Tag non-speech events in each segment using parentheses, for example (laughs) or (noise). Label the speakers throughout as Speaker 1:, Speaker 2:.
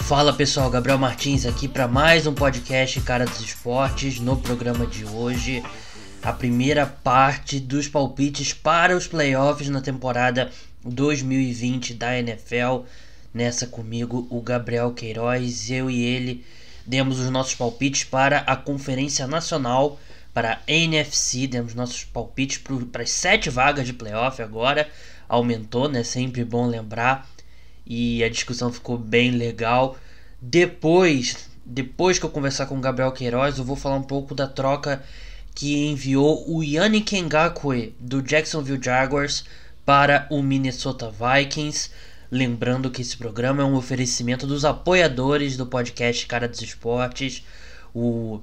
Speaker 1: Fala pessoal, Gabriel Martins aqui para mais um podcast Cara dos Esportes. No programa de hoje, a primeira parte dos palpites para os playoffs na temporada 2020 da NFL. Nessa comigo, o Gabriel Queiroz, eu e ele demos os nossos palpites para a Conferência Nacional, para a NFC, demos nossos palpites para as sete vagas de playoff agora. Aumentou, né? Sempre bom lembrar. E a discussão ficou bem legal. Depois, depois que eu conversar com o Gabriel Queiroz, eu vou falar um pouco da troca que enviou o Yannick Ngakwe do Jacksonville Jaguars para o Minnesota Vikings. Lembrando que esse programa é um oferecimento dos apoiadores do podcast Cara dos Esportes, o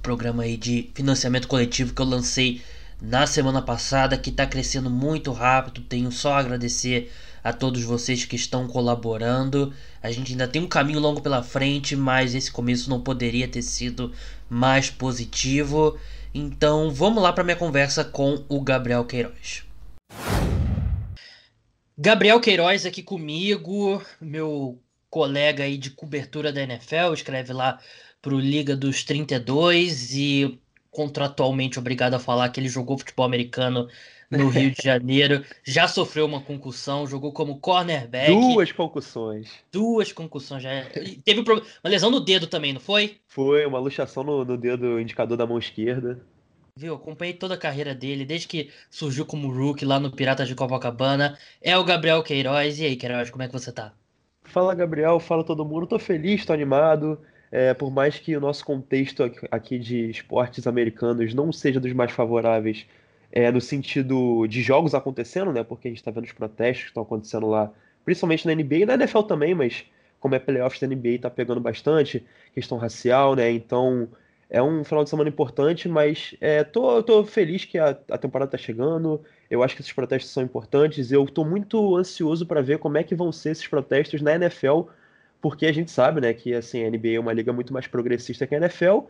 Speaker 1: programa aí de financiamento coletivo que eu lancei na semana passada, que está crescendo muito rápido. Tenho só a agradecer a todos vocês que estão colaborando. A gente ainda tem um caminho longo pela frente, mas esse começo não poderia ter sido mais positivo. Então vamos lá para minha conversa com o Gabriel Queiroz. Gabriel Queiroz aqui comigo, meu colega aí de cobertura da NFL, escreve lá pro Liga dos 32 e contratualmente obrigado a falar que ele jogou futebol americano no (laughs) Rio de Janeiro, já sofreu uma concussão, jogou como cornerback.
Speaker 2: Duas concussões.
Speaker 1: Duas concussões. Já... Teve uma lesão no dedo também, não foi?
Speaker 2: Foi, uma luxação no, no dedo indicador da mão esquerda.
Speaker 1: Viu? Acompanhei toda a carreira dele, desde que surgiu como rookie lá no Piratas de Copacabana. É o Gabriel Queiroz. E aí, Queiroz, como é que você tá?
Speaker 2: Fala, Gabriel. Fala todo mundo. Tô feliz, tô animado. É, por mais que o nosso contexto aqui de esportes americanos não seja dos mais favoráveis é, no sentido de jogos acontecendo, né? Porque a gente está vendo os protestos que estão acontecendo lá, principalmente na NBA e na NFL também, mas como é playoffs da NBA, tá pegando bastante questão racial, né? Então é um final de semana importante, mas é, tô, tô feliz que a, a temporada tá chegando. Eu acho que esses protestos são importantes. Eu tô muito ansioso para ver como é que vão ser esses protestos na NFL, porque a gente sabe, né, que assim, a NBA é uma liga muito mais progressista que a NFL.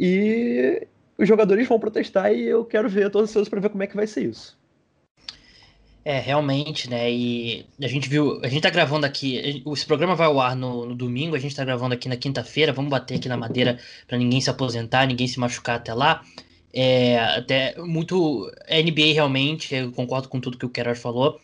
Speaker 2: E os jogadores vão protestar e eu quero ver, eu tô ansioso para ver como é que vai ser isso.
Speaker 1: É, realmente, né? E a gente viu, a gente tá gravando aqui, esse programa vai ao ar no, no domingo, a gente tá gravando aqui na quinta-feira, vamos bater aqui na madeira para ninguém se aposentar, ninguém se machucar até lá. É, até muito NBA realmente, eu concordo com tudo que o Kerar falou.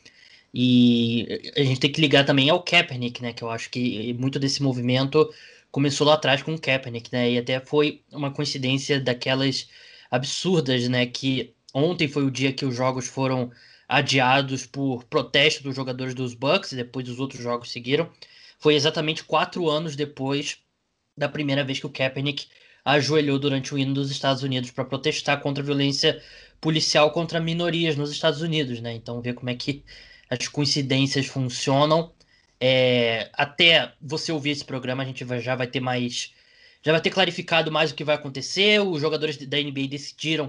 Speaker 1: E a gente tem que ligar também ao Kaepernick, né? Que eu acho que muito desse movimento começou lá atrás com o Kaepernick, né? E até foi uma coincidência daquelas absurdas, né? Que ontem foi o dia que os jogos foram adiados por protesto dos jogadores dos Bucks e depois os outros jogos seguiram. Foi exatamente quatro anos depois da primeira vez que o Kaepernick ajoelhou durante o hino dos Estados Unidos para protestar contra a violência policial contra minorias nos Estados Unidos, né? Então ver como é que as coincidências funcionam. É, até você ouvir esse programa, a gente vai, já vai ter mais. Já vai ter clarificado mais o que vai acontecer. Os jogadores da NBA decidiram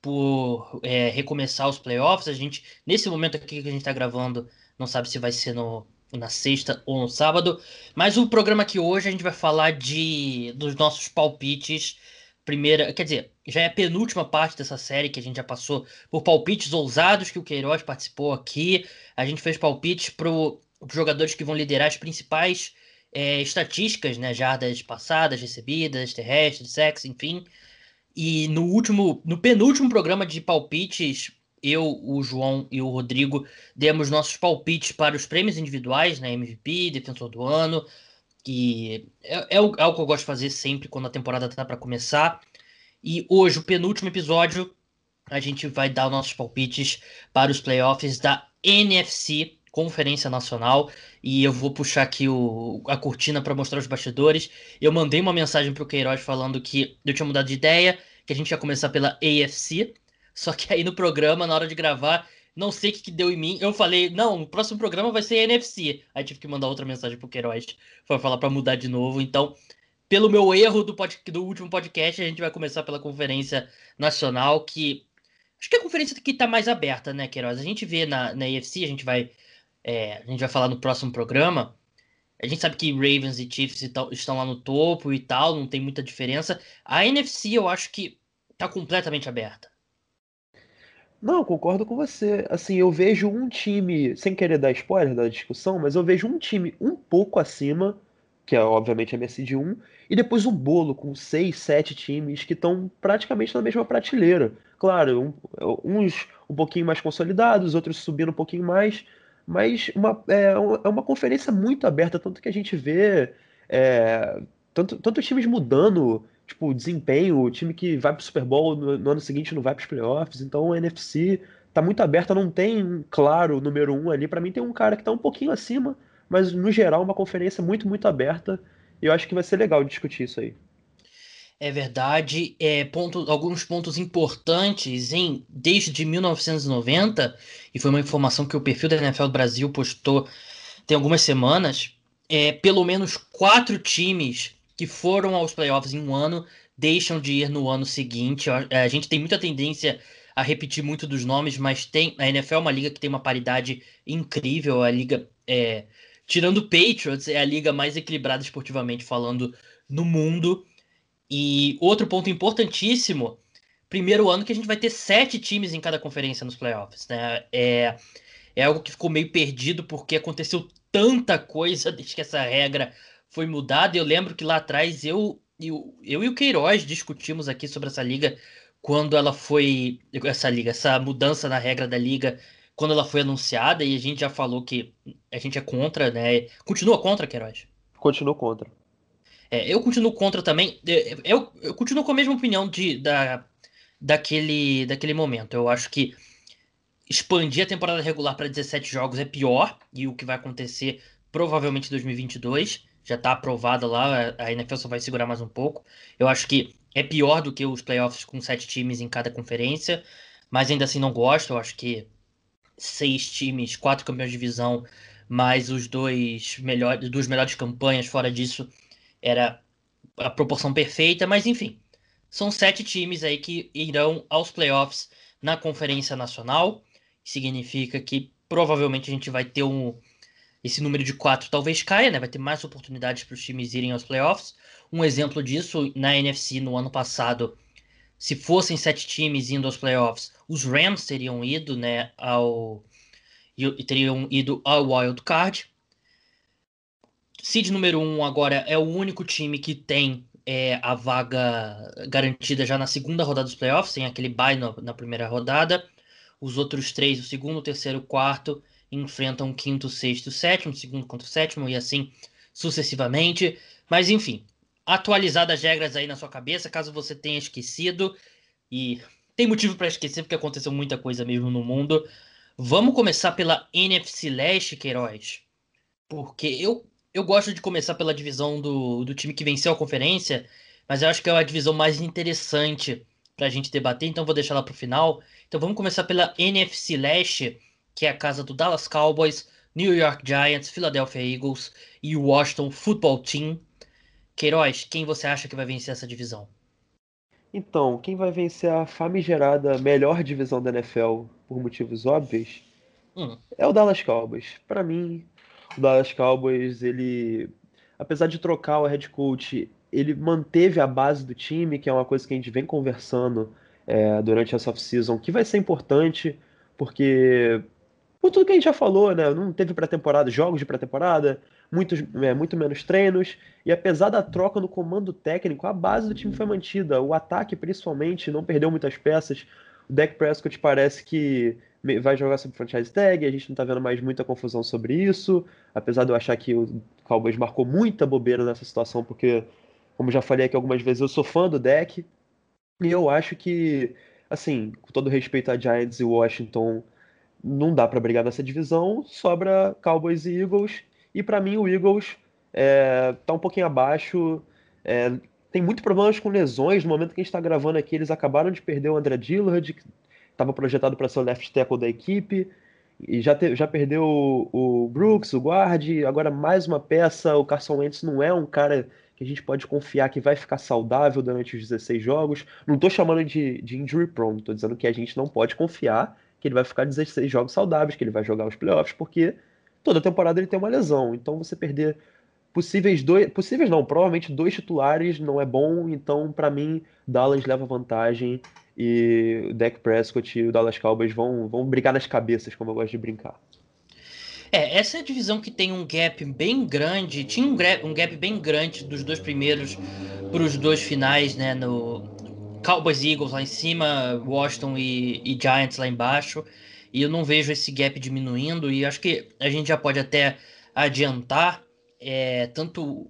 Speaker 1: por é, recomeçar os playoffs. A gente, nesse momento aqui que a gente está gravando, não sabe se vai ser no, na sexta ou no sábado. Mas o programa aqui hoje a gente vai falar de dos nossos palpites. Primeira, quer dizer, já é a penúltima parte dessa série que a gente já passou por palpites ousados que o Queiroz participou aqui. A gente fez palpites pro os jogadores que vão liderar as principais é, estatísticas, né? Jardas passadas, recebidas, terrestres, sexo, enfim. E no último, no penúltimo programa de palpites, eu, o João e o Rodrigo demos nossos palpites para os prêmios individuais, né? MVP, defensor do ano, que é, é, algo que eu gosto de fazer sempre quando a temporada está para começar. E hoje, o penúltimo episódio, a gente vai dar nossos palpites para os playoffs da NFC Conferência Nacional e eu vou puxar aqui o, a cortina para mostrar os bastidores. Eu mandei uma mensagem para o Queiroz falando que eu tinha mudado de ideia, que a gente ia começar pela AFC, só que aí no programa, na hora de gravar, não sei o que, que deu em mim. Eu falei, não, o próximo programa vai ser NFC. Aí tive que mandar outra mensagem pro Queiroz para falar para mudar de novo. Então, pelo meu erro do, pod, do último podcast, a gente vai começar pela Conferência Nacional, que acho que é a conferência que está mais aberta, né, Queiroz? A gente vê na, na a gente vai é, a gente vai falar no próximo programa. A gente sabe que Ravens e Chiefs estão lá no topo e tal, não tem muita diferença. A NFC eu acho que tá completamente aberta.
Speaker 2: Não, concordo com você. Assim, eu vejo um time, sem querer dar spoiler da discussão, mas eu vejo um time um pouco acima, que é obviamente a de 1, e depois um bolo com seis, sete times que estão praticamente na mesma prateleira. Claro, um, uns um pouquinho mais consolidados, outros subindo um pouquinho mais, mas uma, é, é uma conferência muito aberta, tanto que a gente vê é, tanto, tanto times mudando tipo, desempenho, o time que vai pro Super Bowl no, no ano seguinte não vai pros playoffs, então a NFC tá muito aberta, não tem, claro, número um ali. para mim tem um cara que tá um pouquinho acima, mas no geral uma conferência muito, muito aberta. E eu acho que vai ser legal discutir isso aí.
Speaker 1: É verdade. É, ponto, alguns pontos importantes em desde 1990, e foi uma informação que o perfil da NFL Brasil postou tem algumas semanas. É, pelo menos quatro times que foram aos playoffs em um ano deixam de ir no ano seguinte. A gente tem muita tendência a repetir muito dos nomes, mas tem a NFL é uma liga que tem uma paridade incrível. A liga, é, tirando o Patriots, é a liga mais equilibrada esportivamente falando no mundo. E outro ponto importantíssimo, primeiro ano que a gente vai ter sete times em cada conferência nos playoffs, né? É, é algo que ficou meio perdido porque aconteceu tanta coisa (laughs) desde que essa regra foi mudada. Eu lembro que lá atrás eu, eu, eu e o Queiroz discutimos aqui sobre essa liga quando ela foi. Essa liga, essa mudança na regra da liga, quando ela foi anunciada, e a gente já falou que a gente é contra, né? Continua contra, Queiroz?
Speaker 2: Continuo contra.
Speaker 1: É, eu continuo contra também. Eu, eu continuo com a mesma opinião de, da, daquele, daquele momento. Eu acho que expandir a temporada regular para 17 jogos é pior, e o que vai acontecer provavelmente em 2022 já está aprovada lá, a NFL só vai segurar mais um pouco. Eu acho que é pior do que os playoffs com sete times em cada conferência, mas ainda assim não gosto. Eu acho que seis times, quatro campeões de divisão, mais os dois melhores, duas melhores campanhas fora disso, era a proporção perfeita, mas enfim. São sete times aí que irão aos playoffs na Conferência Nacional. Significa que provavelmente a gente vai ter um, esse número de quatro talvez caia, né? Vai ter mais oportunidades para os times irem aos playoffs. Um exemplo disso na NFC no ano passado, se fossem sete times indo aos playoffs, os Rams teriam ido, né, ao e teriam ido ao wild card. Seed número um agora é o único time que tem é, a vaga garantida já na segunda rodada dos playoffs, tem aquele bye na primeira rodada. Os outros três, o segundo, o terceiro, o quarto, enfrentam quinto, sexto, sétimo, segundo contra o sétimo e assim sucessivamente. Mas enfim, atualizadas as regras aí na sua cabeça, caso você tenha esquecido e tem motivo para esquecer porque aconteceu muita coisa mesmo no mundo. Vamos começar pela NFC Leste, Queiroz. Porque eu, eu gosto de começar pela divisão do, do time que venceu a conferência, mas eu acho que é a divisão mais interessante para a gente debater, então vou deixar lá para o final. Então vamos começar pela NFC Leste, que é a casa do Dallas Cowboys, New York Giants, Philadelphia Eagles e o Washington Football Team. Queiroz, quem você acha que vai vencer essa divisão?
Speaker 2: Então, quem vai vencer a famigerada melhor divisão da NFL, por motivos óbvios, hum. é o Dallas Cowboys. Para mim, o Dallas Cowboys, ele, apesar de trocar o head coach, ele manteve a base do time, que é uma coisa que a gente vem conversando é, durante essa off-season, que vai ser importante, porque por tudo que a gente já falou, né? Não teve pré-temporada, jogos de pré-temporada, muitos, é, muito menos treinos, e apesar da troca no comando técnico, a base do time foi mantida. O ataque, principalmente, não perdeu muitas peças. O Dak Prescott parece que vai jogar sob franchise tag, a gente não tá vendo mais muita confusão sobre isso, apesar de eu achar que o Cowboys marcou muita bobeira nessa situação, porque, como já falei aqui algumas vezes, eu sou fã do Dak, e eu acho que, assim, com todo respeito a Giants e Washington, não dá para brigar nessa divisão, sobra Cowboys e Eagles. E para mim o Eagles é, tá um pouquinho abaixo. É, tem muitos problemas com lesões. No momento que a gente está gravando aqui, eles acabaram de perder o André Dillard, que estava projetado para ser o left tackle da equipe. E já, te, já perdeu o, o, Brooks, o guard. Agora mais uma peça. O Carson Wentz não é um cara que a gente pode confiar que vai ficar saudável durante os 16 jogos. Não estou chamando de, de injury prone, estou dizendo que a gente não pode confiar que ele vai ficar 16 jogos saudáveis, que ele vai jogar os playoffs, porque toda temporada ele tem uma lesão. Então você perder possíveis dois, possíveis não, provavelmente dois titulares não é bom, então para mim Dallas leva vantagem e o Dak Prescott e o Dallas Cowboys vão, vão brigar nas cabeças, como eu gosto de brincar.
Speaker 1: É, essa é a divisão que tem um gap bem grande, tinha um gap, um gap bem grande dos dois primeiros para os dois finais, né, no Cowboys e Eagles lá em cima, Washington e, e Giants lá embaixo, e eu não vejo esse gap diminuindo, e acho que a gente já pode até adiantar é, tanto.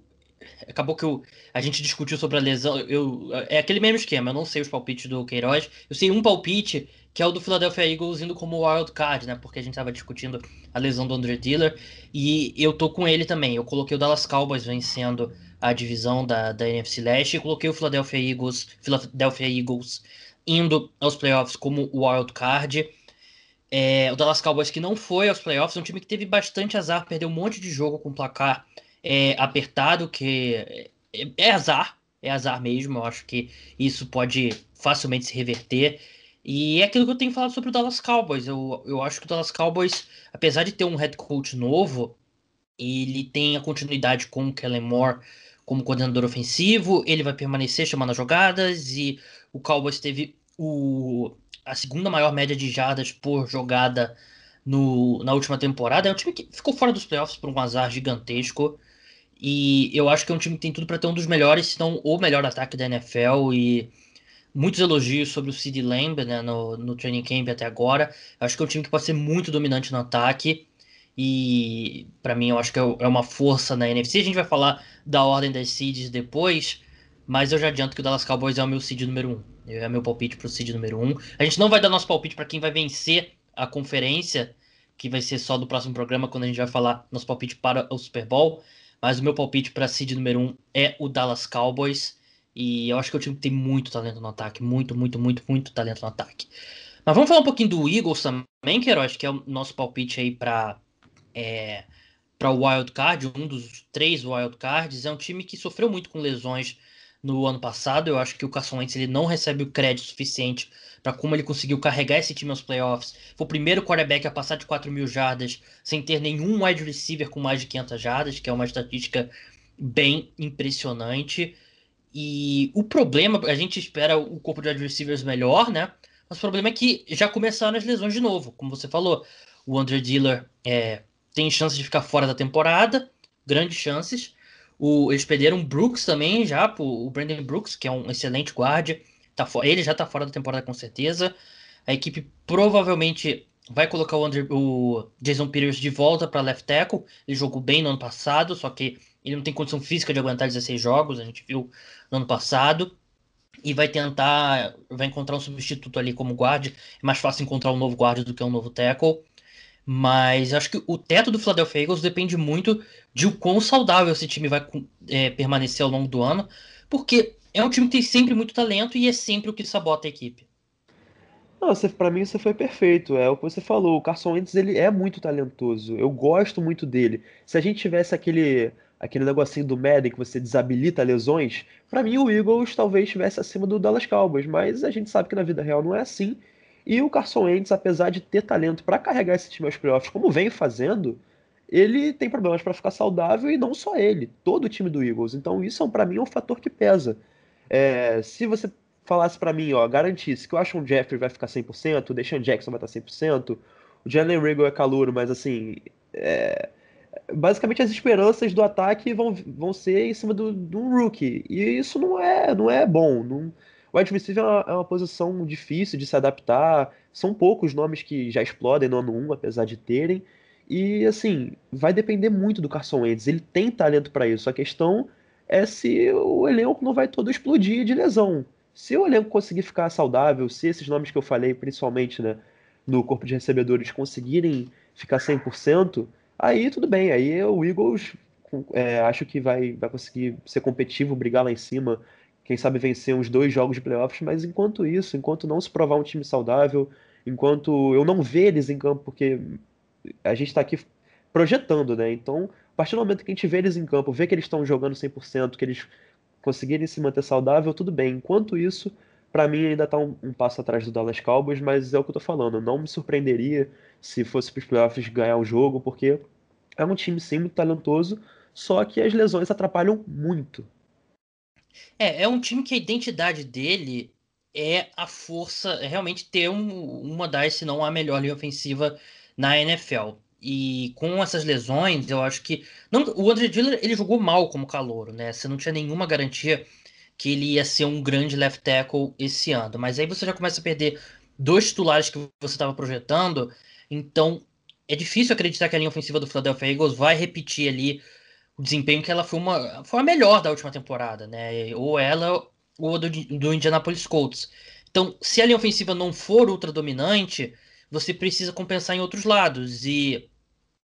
Speaker 1: Acabou que eu, a gente discutiu sobre a lesão. Eu, é aquele mesmo esquema, eu não sei os palpites do Queiroz. Eu sei um palpite, que é o do Philadelphia Eagles indo como wild card, né? Porque a gente estava discutindo a lesão do Andre Diller. E eu tô com ele também. Eu coloquei o Dallas Cowboys vencendo a divisão da, da NFC Leste e coloquei o Philadelphia Eagles, Philadelphia Eagles indo aos playoffs como wild card. É, o Dallas Cowboys que não foi aos playoffs, é um time que teve bastante azar, perdeu um monte de jogo com placar é, apertado, que é, é, azar, é azar mesmo. Eu acho que isso pode facilmente se reverter. E é aquilo que eu tenho falado sobre o Dallas Cowboys. Eu, eu acho que o Dallas Cowboys, apesar de ter um head coach novo, ele tem a continuidade com o Kellen Moore como coordenador ofensivo, ele vai permanecer chamando as jogadas, e o Cowboys teve o, a segunda maior média de jardas por jogada no, na última temporada. É um time que ficou fora dos playoffs por um azar gigantesco. E eu acho que é um time que tem tudo para ter um dos melhores, se não o melhor ataque da NFL. E muitos elogios sobre o Sid Lamb né, no, no training camp até agora. Acho que é um time que pode ser muito dominante no ataque. E para mim, eu acho que é, é uma força na NFC. A gente vai falar da ordem das seeds depois. Mas eu já adianto que o Dallas Cowboys é o meu seed número 1. É meu palpite pro seed número 1. A gente não vai dar nosso palpite para quem vai vencer a conferência, que vai ser só do próximo programa, quando a gente vai falar nosso palpite para o Super Bowl. Mas o meu palpite para seed número 1 é o Dallas Cowboys. E eu acho que o time tem muito talento no ataque. Muito, muito, muito, muito talento no ataque. Mas vamos falar um pouquinho do Eagles também, Queiroz, que é o nosso palpite aí para é, para o Wild Card, um dos três Wild Cards. É um time que sofreu muito com lesões no ano passado. Eu acho que o Carson Wentz ele não recebe o crédito suficiente para como ele conseguiu carregar esse time aos playoffs. Foi o primeiro quarterback a passar de 4 mil jardas sem ter nenhum wide receiver com mais de 500 jardas, que é uma estatística bem impressionante. E o problema, a gente espera o corpo de wide receivers melhor, né? Mas o problema é que já começaram as lesões de novo. Como você falou, o Andre Diller é, tem chance de ficar fora da temporada, grandes chances. O, eles perderam Brooks também já, o Brandon Brooks, que é um excelente guarda. Tá, ele já tá fora da temporada com certeza. A equipe provavelmente vai colocar o, Andrew, o Jason Peters de volta para left tackle. Ele jogou bem no ano passado, só que ele não tem condição física de aguentar 16 jogos, a gente viu no ano passado. E vai tentar, vai encontrar um substituto ali como guarda. É mais fácil encontrar um novo guarda do que um novo tackle. Mas acho que o teto do Philadelphia Eagles depende muito de o quão saudável esse time vai é, permanecer ao longo do ano, porque é um time que tem sempre muito talento e é sempre o que sabota a equipe.
Speaker 2: Não, pra mim você foi perfeito. É o que você falou. O Carson Wentz ele é muito talentoso. Eu gosto muito dele. Se a gente tivesse aquele aquele negocinho do Madden que você desabilita lesões, para mim o Eagles talvez estivesse acima do Dallas Cowboys, mas a gente sabe que na vida real não é assim. E o Carson Wentz, apesar de ter talento para carregar esse time aos playoffs, como vem fazendo, ele tem problemas para ficar saudável e não só ele, todo o time do Eagles. Então isso para mim é um fator que pesa. É, se você falasse para mim, ó, garantisse que o Ashon Jeffrey vai ficar 100%, o Deshaun Jackson vai estar 100%, o Jalen Riggle é calouro, mas assim, é, basicamente as esperanças do ataque vão, vão ser em cima do, do rookie. E isso não é, não é bom. Não, o wide receiver é uma, é uma, posição difícil de se adaptar. São poucos nomes que já explodem no ano 1, apesar de terem. E assim, vai depender muito do Carson Wentz. Ele tem talento para isso. A questão é se o elenco não vai todo explodir de lesão. Se o elenco conseguir ficar saudável, se esses nomes que eu falei, principalmente né, no corpo de recebedores, conseguirem ficar 100%, aí tudo bem. Aí o Eagles é, acho que vai, vai conseguir ser competitivo, brigar lá em cima quem sabe vencer uns dois jogos de playoffs, mas enquanto isso, enquanto não se provar um time saudável, enquanto eu não ver eles em campo, porque a gente está aqui projetando, né? Então, a partir do momento que a gente vê eles em campo, vê que eles estão jogando 100%, que eles conseguirem se manter saudável, tudo bem. Enquanto isso, para mim ainda está um, um, passo atrás do Dallas Cowboys, mas é o que eu tô falando. Não me surpreenderia se fosse para os playoffs ganhar o jogo, porque é um time sim muito talentoso, só que as lesões atrapalham muito.
Speaker 1: É, é um time que a identidade dele é a força, é realmente ter um, uma das, se não a melhor linha ofensiva na NFL. E com essas lesões, eu acho que. Não, o André Diller ele jogou mal como calouro, né? Você não tinha nenhuma garantia que ele ia ser um grande left tackle esse ano. Mas aí você já começa a perder dois titulares que você estava projetando. Então é difícil acreditar que a linha ofensiva do Philadelphia Eagles vai repetir ali o desempenho que ela foi uma foi a melhor da última temporada, né? Ou ela ou a do, do Indianapolis Colts. Então, se a linha ofensiva não for ultra dominante, você precisa compensar em outros lados. E,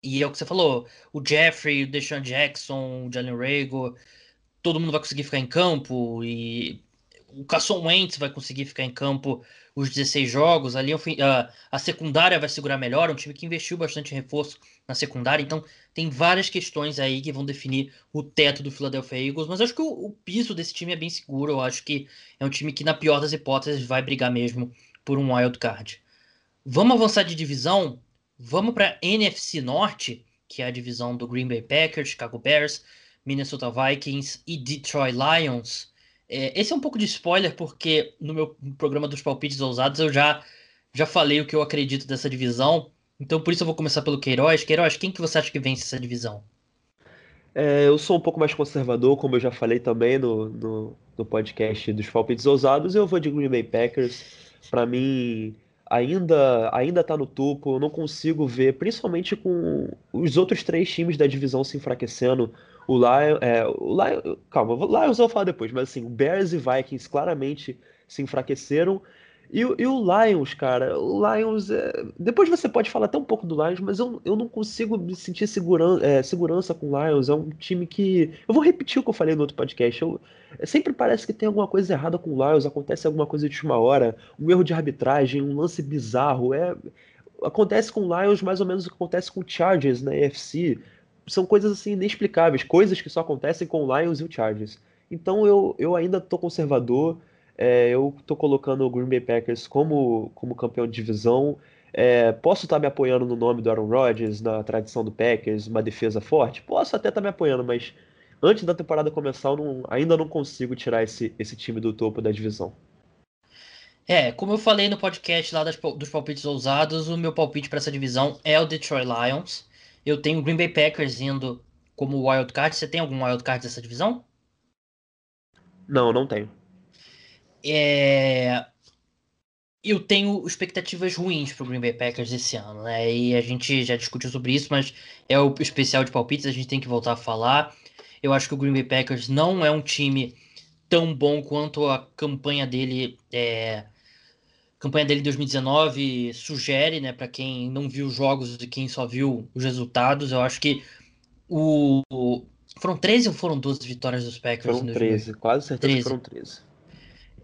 Speaker 1: e é o que você falou: o Jeffrey, o Deshaun Jackson, o Jalen Rago, todo mundo vai conseguir ficar em campo. E o Carson Wentz vai conseguir ficar em campo os 16 jogos. Ali a, a secundária vai segurar melhor. É um time que investiu bastante reforço na secundária. Então, tem várias questões aí que vão definir o teto do Philadelphia Eagles. Mas acho que o, o piso desse time é bem seguro. Eu acho que é um time que, na pior das hipóteses, vai brigar mesmo por um wild card. Vamos avançar de divisão? Vamos para NFC Norte, que é a divisão do Green Bay Packers, Chicago Bears, Minnesota Vikings e Detroit Lions. É, esse é um pouco de spoiler, porque no meu programa dos palpites ousados eu já, já falei o que eu acredito dessa divisão. Então por isso eu vou começar pelo Queiroz. Queiroz, quem que você acha que vence essa divisão?
Speaker 2: É, eu sou um pouco mais conservador, como eu já falei também no, no, no podcast dos palpites ousados. Eu vou de Green Bay Packers. Para mim, ainda ainda está no topo. Eu não consigo ver, principalmente com os outros três times da divisão se enfraquecendo. O Lion, é, o Lion, calma, o Lions eu vou falar depois, mas assim, Bears e Vikings claramente se enfraqueceram. E, e o Lions, cara, o Lions. É... Depois você pode falar até um pouco do Lions, mas eu, eu não consigo me sentir seguran... É, segurança com o Lions. É um time que. Eu vou repetir o que eu falei no outro podcast. Eu... Sempre parece que tem alguma coisa errada com o Lions, acontece alguma coisa de última hora, um erro de arbitragem, um lance bizarro. É... Acontece com o Lions mais ou menos o que acontece com o Chargers na EFC. São coisas assim inexplicáveis, coisas que só acontecem com o Lions e o Chargers. Então eu, eu ainda tô conservador. É, eu estou colocando o Green Bay Packers como, como campeão de divisão. É, posso estar tá me apoiando no nome do Aaron Rodgers, na tradição do Packers, uma defesa forte? Posso até estar tá me apoiando, mas antes da temporada começar, eu não, ainda não consigo tirar esse, esse time do topo da divisão.
Speaker 1: É, como eu falei no podcast lá das, dos palpites ousados, o meu palpite para essa divisão é o Detroit Lions. Eu tenho o Green Bay Packers indo como wild card. Você tem algum wild card dessa divisão?
Speaker 2: Não, não tenho.
Speaker 1: É... Eu tenho expectativas ruins para o Green Bay Packers esse ano, né? E a gente já discutiu sobre isso, mas é o especial de palpites, a gente tem que voltar a falar. Eu acho que o Green Bay Packers não é um time tão bom quanto a campanha dele é... campanha dele em 2019 sugere, né, para quem não viu os jogos e quem só viu os resultados. Eu acho que o foram 13 ou foram 12 vitórias dos Packers?
Speaker 2: Foram 13, quase certeza 13. foram 13.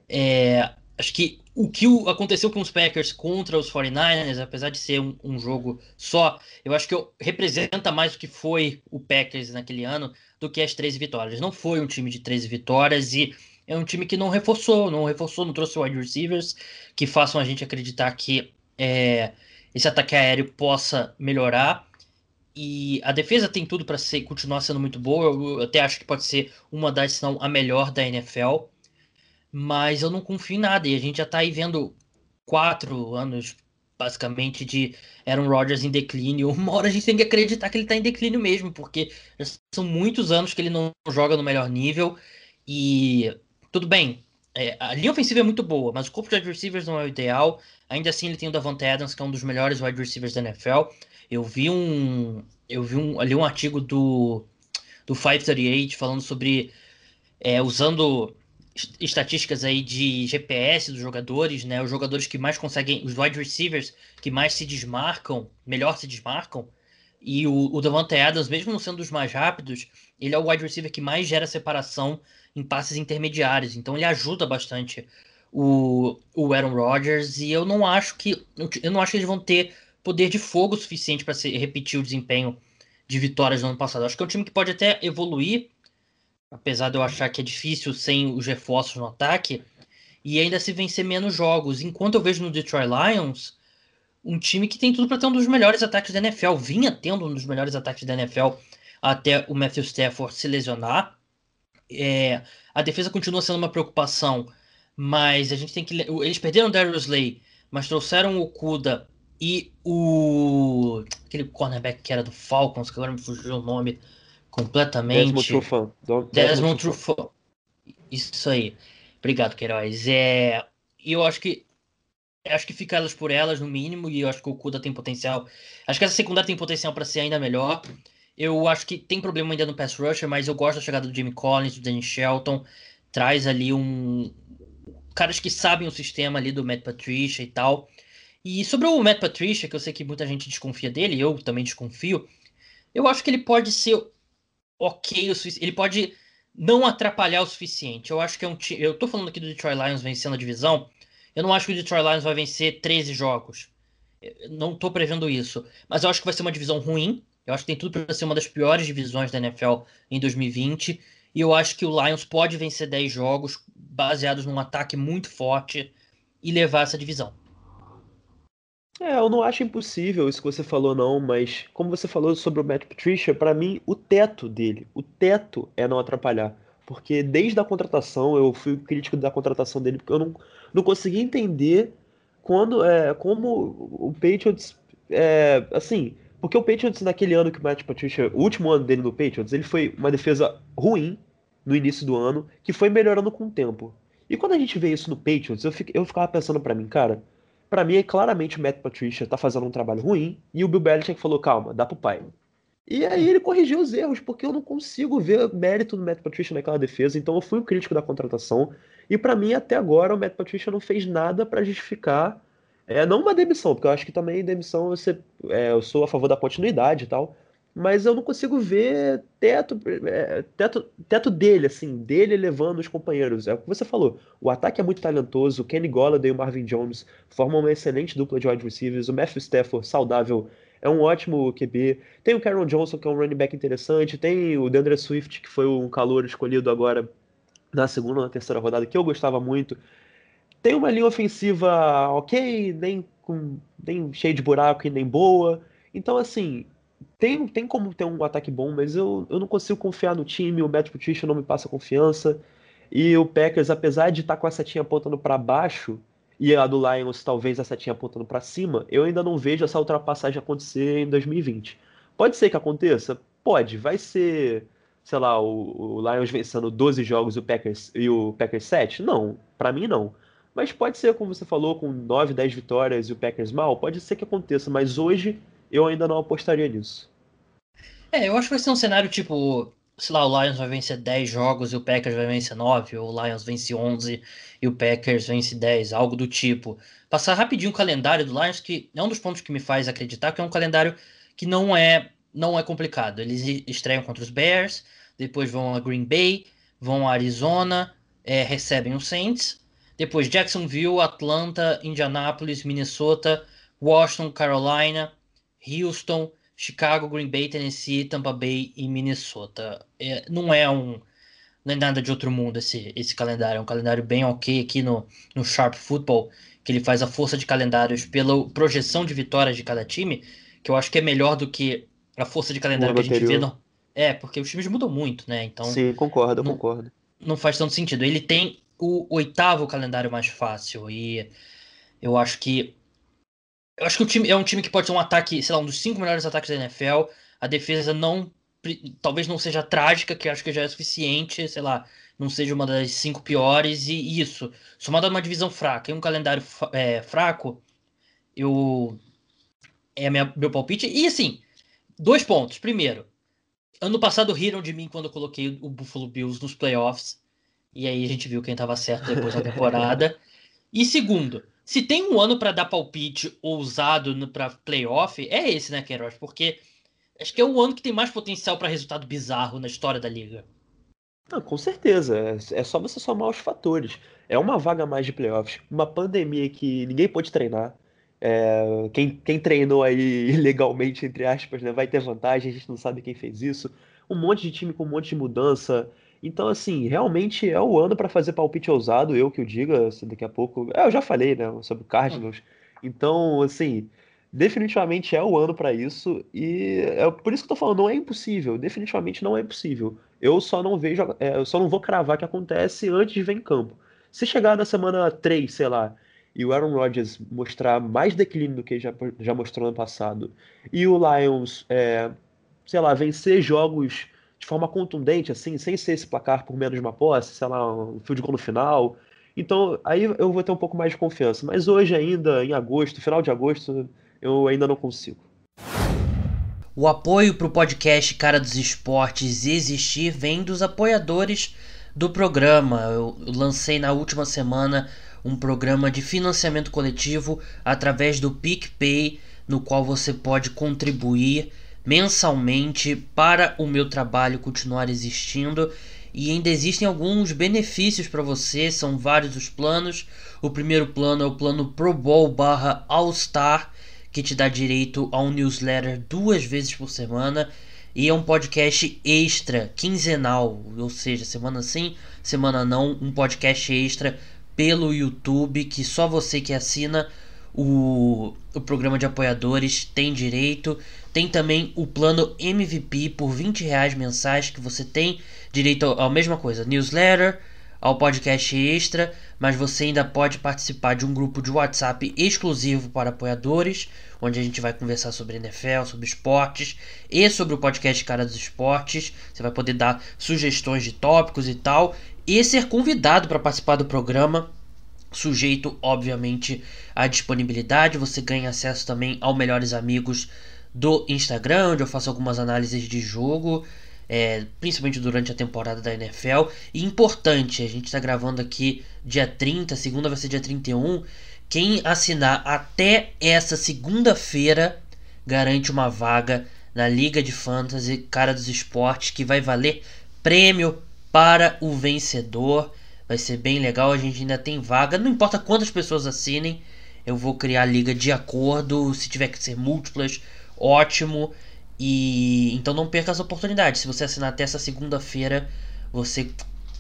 Speaker 1: É, acho que o que aconteceu com os Packers contra os 49ers, apesar de ser um, um jogo só, eu acho que representa mais o que foi o Packers naquele ano do que as 13 vitórias. Não foi um time de 13 vitórias e é um time que não reforçou, não reforçou, não trouxe wide receivers que façam a gente acreditar que é, esse ataque aéreo possa melhorar. E a defesa tem tudo para continuar sendo muito boa. Eu, eu até acho que pode ser uma das, se não a melhor da NFL mas eu não confio em nada. E a gente já tá aí vendo quatro anos, basicamente, de Aaron Rodgers em declínio. (laughs) Uma hora a gente tem que acreditar que ele tá em declínio mesmo, porque são muitos anos que ele não joga no melhor nível. E tudo bem, é, a linha ofensiva é muito boa, mas o corpo de wide receivers não é o ideal. Ainda assim, ele tem o Davante Adams, que é um dos melhores wide receivers da NFL. Eu vi um, eu vi um, ali um artigo do, do 538 falando sobre é, usando estatísticas aí de GPS dos jogadores, né? Os jogadores que mais conseguem, os wide receivers que mais se desmarcam, melhor se desmarcam. E o, o Davante Adams, mesmo não sendo dos mais rápidos, ele é o wide receiver que mais gera separação em passes intermediários. Então ele ajuda bastante o, o Aaron Rodgers. E eu não acho que eu não acho que eles vão ter poder de fogo suficiente para repetir o desempenho de vitórias do ano passado. Acho que é um time que pode até evoluir apesar de eu achar que é difícil sem os reforços no ataque, e ainda se vencer menos jogos. Enquanto eu vejo no Detroit Lions um time que tem tudo para ter um dos melhores ataques da NFL, vinha tendo um dos melhores ataques da NFL até o Matthew Stafford se lesionar. É, a defesa continua sendo uma preocupação, mas a gente tem que. Eles perderam o Darius Slay, mas trouxeram o Kuda e o. aquele cornerback que era do Falcons, que agora me fugiu o nome completamente.
Speaker 2: Desmond Trufant.
Speaker 1: Desmond Trufant. Isso aí. Obrigado, Queiroz. É, eu acho que acho que fica elas por elas, no mínimo, e eu acho que o Kuda tem potencial. Acho que essa secundária tem potencial para ser ainda melhor. Eu acho que tem problema ainda no pass rusher, mas eu gosto da chegada do Jimmy Collins, do Danny Shelton. Traz ali um. Caras que sabem o sistema ali do Matt Patricia e tal. E sobre o Matt Patricia, que eu sei que muita gente desconfia dele, eu também desconfio. Eu acho que ele pode ser ok o suficiente. Ele pode não atrapalhar o suficiente. Eu acho que é um time. Eu tô falando aqui do Detroit Lions vencendo a divisão. Eu não acho que o Detroit Lions vai vencer 13 jogos. Eu não tô prevendo isso. Mas eu acho que vai ser uma divisão ruim. Eu acho que tem tudo para ser uma das piores divisões da NFL em 2020. E eu acho que o Lions pode vencer 10 jogos baseados num ataque muito forte e levar essa divisão.
Speaker 2: É, eu não acho impossível isso que você falou, não, mas como você falou sobre o Matt Patricia, para mim, o teto dele, o teto é não atrapalhar. Porque desde a contratação, eu fui crítico da contratação dele, porque eu não, não consegui entender quando, é, como o Patriots, é, assim, porque o Patriots naquele ano que o Matt Patricia, o último ano dele no Patriots, ele foi uma defesa ruim no início do ano, que foi melhorando com o tempo. E quando a gente vê isso no Patriots, eu, fico, eu ficava pensando para mim, cara, para mim é claramente o Matt Patricia tá fazendo um trabalho ruim e o Bill Belichick falou, calma, dá pro pai. E aí ele corrigiu os erros, porque eu não consigo ver mérito no Matt Patricia naquela defesa, então eu fui um crítico da contratação. E para mim, até agora, o Matt Patricia não fez nada para justificar, é, não uma demissão, porque eu acho que também demissão você, é, eu sou a favor da continuidade e tal, mas eu não consigo ver teto, é, teto, teto dele, assim, dele levando os companheiros. É o que você falou, o ataque é muito talentoso, o Kenny Golladay e o Marvin Jones formam uma excelente dupla de wide receivers, o Matthew Stafford, saudável, é um ótimo QB. Tem o Cameron Johnson, que é um running back interessante, tem o DeAndre Swift, que foi um calor escolhido agora na segunda ou na terceira rodada, que eu gostava muito. Tem uma linha ofensiva ok, nem, com, nem cheia de buraco e nem boa. Então, assim, tem, tem como ter um ataque bom, mas eu, eu não consigo confiar no time. O Matt Patricia não me passa confiança. E o Packers, apesar de estar tá com a setinha apontando para baixo, e a do Lions talvez a setinha apontando para cima, eu ainda não vejo essa ultrapassagem acontecer em 2020. Pode ser que aconteça? Pode. Vai ser, sei lá, o, o Lions vencendo 12 jogos e o Packers, e o Packers 7? Não, para mim não. Mas pode ser, como você falou, com 9, 10 vitórias e o Packers mal, pode ser que aconteça, mas hoje eu ainda não apostaria nisso.
Speaker 1: É, eu acho que vai ser um cenário tipo, sei lá, o Lions vai vencer 10 jogos e o Packers vai vencer 9, ou o Lions vence 11 e o Packers vence 10, algo do tipo. Passar rapidinho o calendário do Lions, que é um dos pontos que me faz acreditar que é um calendário que não é não é complicado. Eles estreiam contra os Bears, depois vão a Green Bay, vão a Arizona, é, recebem o Saints, depois Jacksonville, Atlanta, Indianapolis, Minnesota, Washington, Carolina, Houston, Chicago, Green Bay, Tennessee, Tampa Bay e Minnesota. É, não é um não é nada de outro mundo esse, esse calendário. É um calendário bem ok aqui no, no Sharp Football, que ele faz a força de calendários pela projeção de vitórias de cada time, que eu acho que é melhor do que a força de calendário que a gente vê. No... É, porque os times mudam muito, né? Então.
Speaker 2: Sim, concordo, não, concordo.
Speaker 1: Não faz tanto sentido. Ele tem o oitavo calendário mais fácil e eu acho que eu acho que o time é um time que pode ser um ataque, sei lá, um dos cinco melhores ataques da NFL. A defesa não. Talvez não seja trágica, que acho que já é suficiente, sei lá, não seja uma das cinco piores. E isso, somado a uma divisão fraca e um calendário é, fraco, eu. É minha, meu palpite. E assim, dois pontos. Primeiro, ano passado riram de mim quando eu coloquei o Buffalo Bills nos playoffs. E aí a gente viu quem estava certo depois da temporada. e segundo, se tem um ano para dar palpite ousado para playoff, é esse, né, Queiroz? Porque acho que é o ano que tem mais potencial para resultado bizarro na história da liga.
Speaker 2: Não, com certeza. É, é só você somar os fatores. É uma vaga a mais de playoffs, uma pandemia que ninguém pôde treinar. É, quem, quem treinou aí (laughs) ilegalmente, entre aspas, né, vai ter vantagem, a gente não sabe quem fez isso. Um monte de time com um monte de mudança. Então, assim, realmente é o ano para fazer palpite ousado, eu que o diga, assim, daqui a pouco. É, eu já falei, né, sobre o Cardinals. Então, assim, definitivamente é o ano para isso e é por isso que eu tô falando, não é impossível, definitivamente não é impossível. Eu só não vejo, é, eu só não vou cravar que acontece antes de ver em campo. Se chegar na semana 3, sei lá, e o Aaron Rodgers mostrar mais declínio do que já, já mostrou no passado, e o Lions, é, sei lá, vencer jogos de forma contundente, assim, sem ser esse placar por menos de uma posse, sei lá, um field goal no final. Então, aí eu vou ter um pouco mais de confiança. Mas hoje ainda, em agosto, final de agosto, eu ainda não consigo.
Speaker 1: O apoio para o podcast Cara dos Esportes existir vem dos apoiadores do programa. Eu lancei na última semana um programa de financiamento coletivo através do PicPay, no qual você pode contribuir mensalmente para o meu trabalho continuar existindo. E ainda existem alguns benefícios para você, são vários os planos. O primeiro plano é o plano Pro Bowl barra All Star, que te dá direito a um newsletter duas vezes por semana e é um podcast extra, quinzenal, ou seja, semana sim, semana não, um podcast extra pelo YouTube que só você que assina o, o programa de apoiadores tem direito. Tem também o plano MVP por 20 reais mensais que você tem direito à mesma coisa, newsletter, ao podcast extra, mas você ainda pode participar de um grupo de WhatsApp exclusivo para apoiadores, onde a gente vai conversar sobre NFL, sobre esportes e sobre o podcast Cara dos Esportes. Você vai poder dar sugestões de tópicos e tal e ser convidado para participar do programa. Sujeito, obviamente, à disponibilidade. Você ganha acesso também ao Melhores Amigos do Instagram, onde eu faço algumas análises de jogo é, principalmente durante a temporada da NFL. E importante, a gente está gravando aqui dia 30, segunda vai ser dia 31. Quem assinar até essa segunda-feira garante uma vaga na Liga de Fantasy Cara dos Esportes que vai valer prêmio para o vencedor. Vai ser bem legal, a gente ainda tem vaga. Não importa quantas pessoas assinem, eu vou criar a liga de acordo. Se tiver que ser múltiplas, ótimo. E então não perca as oportunidades. Se você assinar até essa segunda-feira, você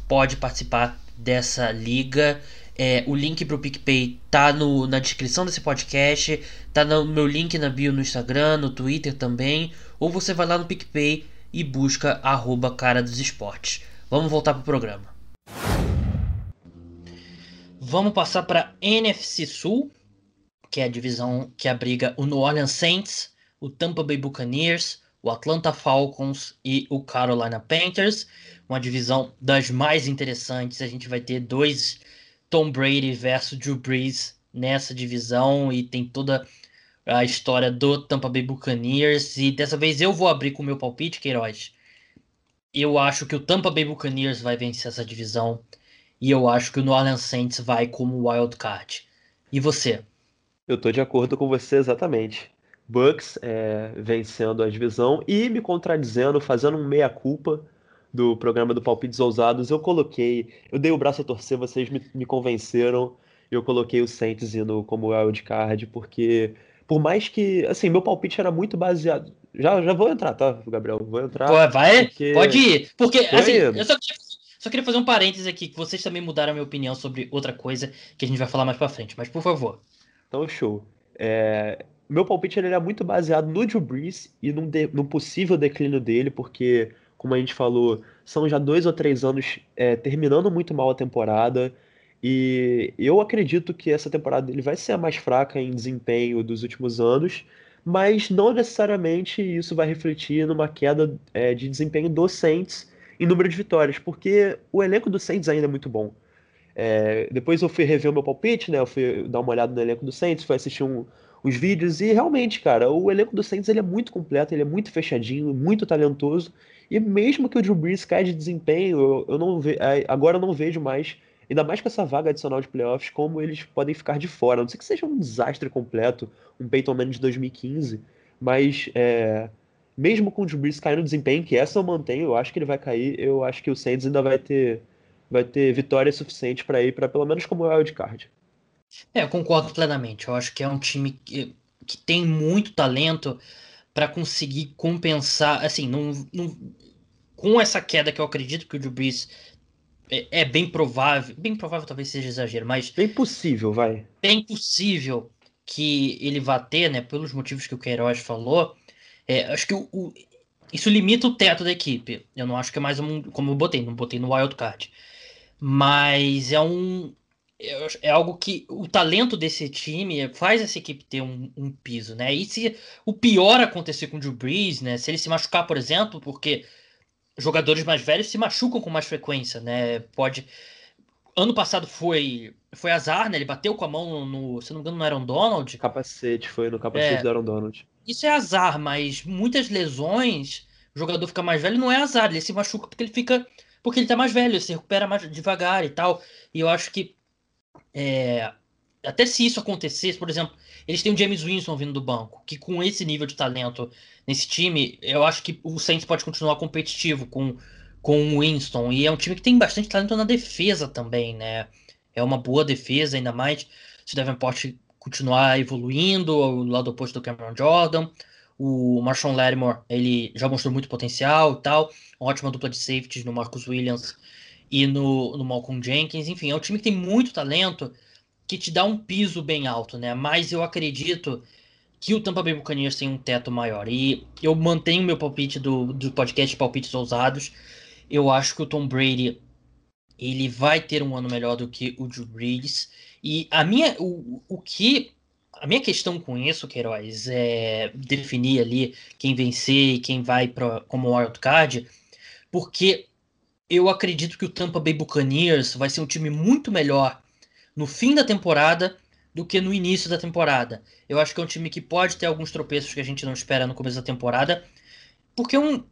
Speaker 1: pode participar dessa liga. É, o link para o PicPay tá no, na descrição desse podcast, tá no meu link na bio no Instagram, no Twitter também, ou você vai lá no PicPay e busca arroba cara dos esportes. Vamos voltar pro programa. Vamos passar para NFC Sul, que é a divisão que abriga o New Orleans Saints, o Tampa Bay Buccaneers, o Atlanta Falcons e o Carolina Panthers. Uma divisão das mais interessantes. A gente vai ter dois Tom Brady versus Drew Brees nessa divisão e tem toda a história do Tampa Bay Buccaneers. E dessa vez eu vou abrir com o meu palpite, Queiroz. Eu acho que o Tampa Bay Buccaneers vai vencer essa divisão e eu acho que o New Orleans Saints vai como wild card. E você?
Speaker 2: Eu tô de acordo com você exatamente. Bucks é, vencendo a divisão e me contradizendo, fazendo um meia-culpa do programa do Palpites Ousados. Eu coloquei, eu dei o braço a torcer, vocês me, me convenceram. Eu coloquei o Saints indo como wildcard, porque por mais que, assim, meu palpite era muito baseado. Já, já vou entrar, tá, Gabriel? Vou entrar.
Speaker 1: Pô, vai, porque... pode ir. Porque, assim, eu só queria, só queria fazer um parênteses aqui, que vocês também mudaram a minha opinião sobre outra coisa que a gente vai falar mais pra frente, mas por favor.
Speaker 2: Então, show. É, meu palpite ele é muito baseado no Drew Brees e num, de, possível declínio dele, porque, como a gente falou, são já dois ou três anos é, terminando muito mal a temporada. E eu acredito que essa temporada dele vai ser a mais fraca em desempenho dos últimos anos, mas não necessariamente isso vai refletir numa queda é, de desempenho do Saints em número de vitórias, porque o elenco do Saints ainda é muito bom. É, depois eu fui rever o meu palpite, né? Eu fui dar uma olhada no elenco do Saints, fui assistir um, os vídeos. E realmente, cara, o elenco do Saints ele é muito completo, ele é muito fechadinho, muito talentoso. E mesmo que o Drew Brees caia de desempenho, eu, eu não ve agora eu não vejo mais, ainda mais com essa vaga adicional de playoffs, como eles podem ficar de fora. A não sei que seja um desastre completo, um Peyton Manning de 2015, mas é, mesmo com o Drew Brees caindo no desempenho, que essa eu mantenho, eu acho que ele vai cair, eu acho que o Saints ainda vai ter, vai ter vitória suficiente para ir para pelo menos como wild card.
Speaker 1: É, eu concordo plenamente. Eu acho que é um time que, que tem muito talento para conseguir compensar, assim, com essa queda que eu acredito que o Drew Brees é, é, bem provável, bem provável talvez seja exagero, mas
Speaker 2: bem possível, vai.
Speaker 1: Bem possível que ele vai ter, né, pelos motivos que o Queiroz falou, é, acho que o, o, isso limita o teto da equipe. Eu não acho que é mais um, como eu botei, não botei no wild card. Mas é um é, algo que o talento desse time faz essa equipe ter um, um, piso, né? E se o pior acontecer com o Drew Brees, né? Se ele se machucar, por exemplo, porque jogadores mais velhos se machucam com mais frequência, né? Pode. Ano passado foi foi azar, né? Ele bateu com a mão no, se não me engano, no Aaron Donald.
Speaker 2: Capacete, foi no capacete é, do Aaron Donald.
Speaker 1: Isso é azar, mas muitas lesões, o jogador fica mais velho, não é azar, ele se machuca porque ele fica porque ele tá mais velho, ele se recupera mais devagar e tal. E eu acho que é, até se isso acontecesse, por exemplo, eles têm o James Winston vindo do banco, que com esse nível de talento nesse time, eu acho que o Saints pode continuar competitivo com, com o Winston. E é um time que tem bastante talento na defesa também, né? É uma boa defesa, ainda mais se o Davenport continuar evoluindo ao lado oposto do Cameron Jordan. O Marshawn Lattimore, ele já mostrou muito potencial e tal. Uma ótima dupla de safeties no Marcus Williams e no, no Malcolm Jenkins. Enfim, é um time que tem muito talento, que te dá um piso bem alto, né? Mas eu acredito que o Tampa Bay Buccaneers tem um teto maior. E eu mantenho meu palpite do, do podcast Palpites Ousados. Eu acho que o Tom Brady ele vai ter um ano melhor do que o Drew Brees. E a minha, o, o que a minha questão com isso, Queiroz, é definir ali quem vencer e quem vai pra, como wildcard, porque eu acredito que o Tampa Bay Buccaneers vai ser um time muito melhor no fim da temporada do que no início da temporada. Eu acho que é um time que pode ter alguns tropeços que a gente não espera no começo da temporada, porque um,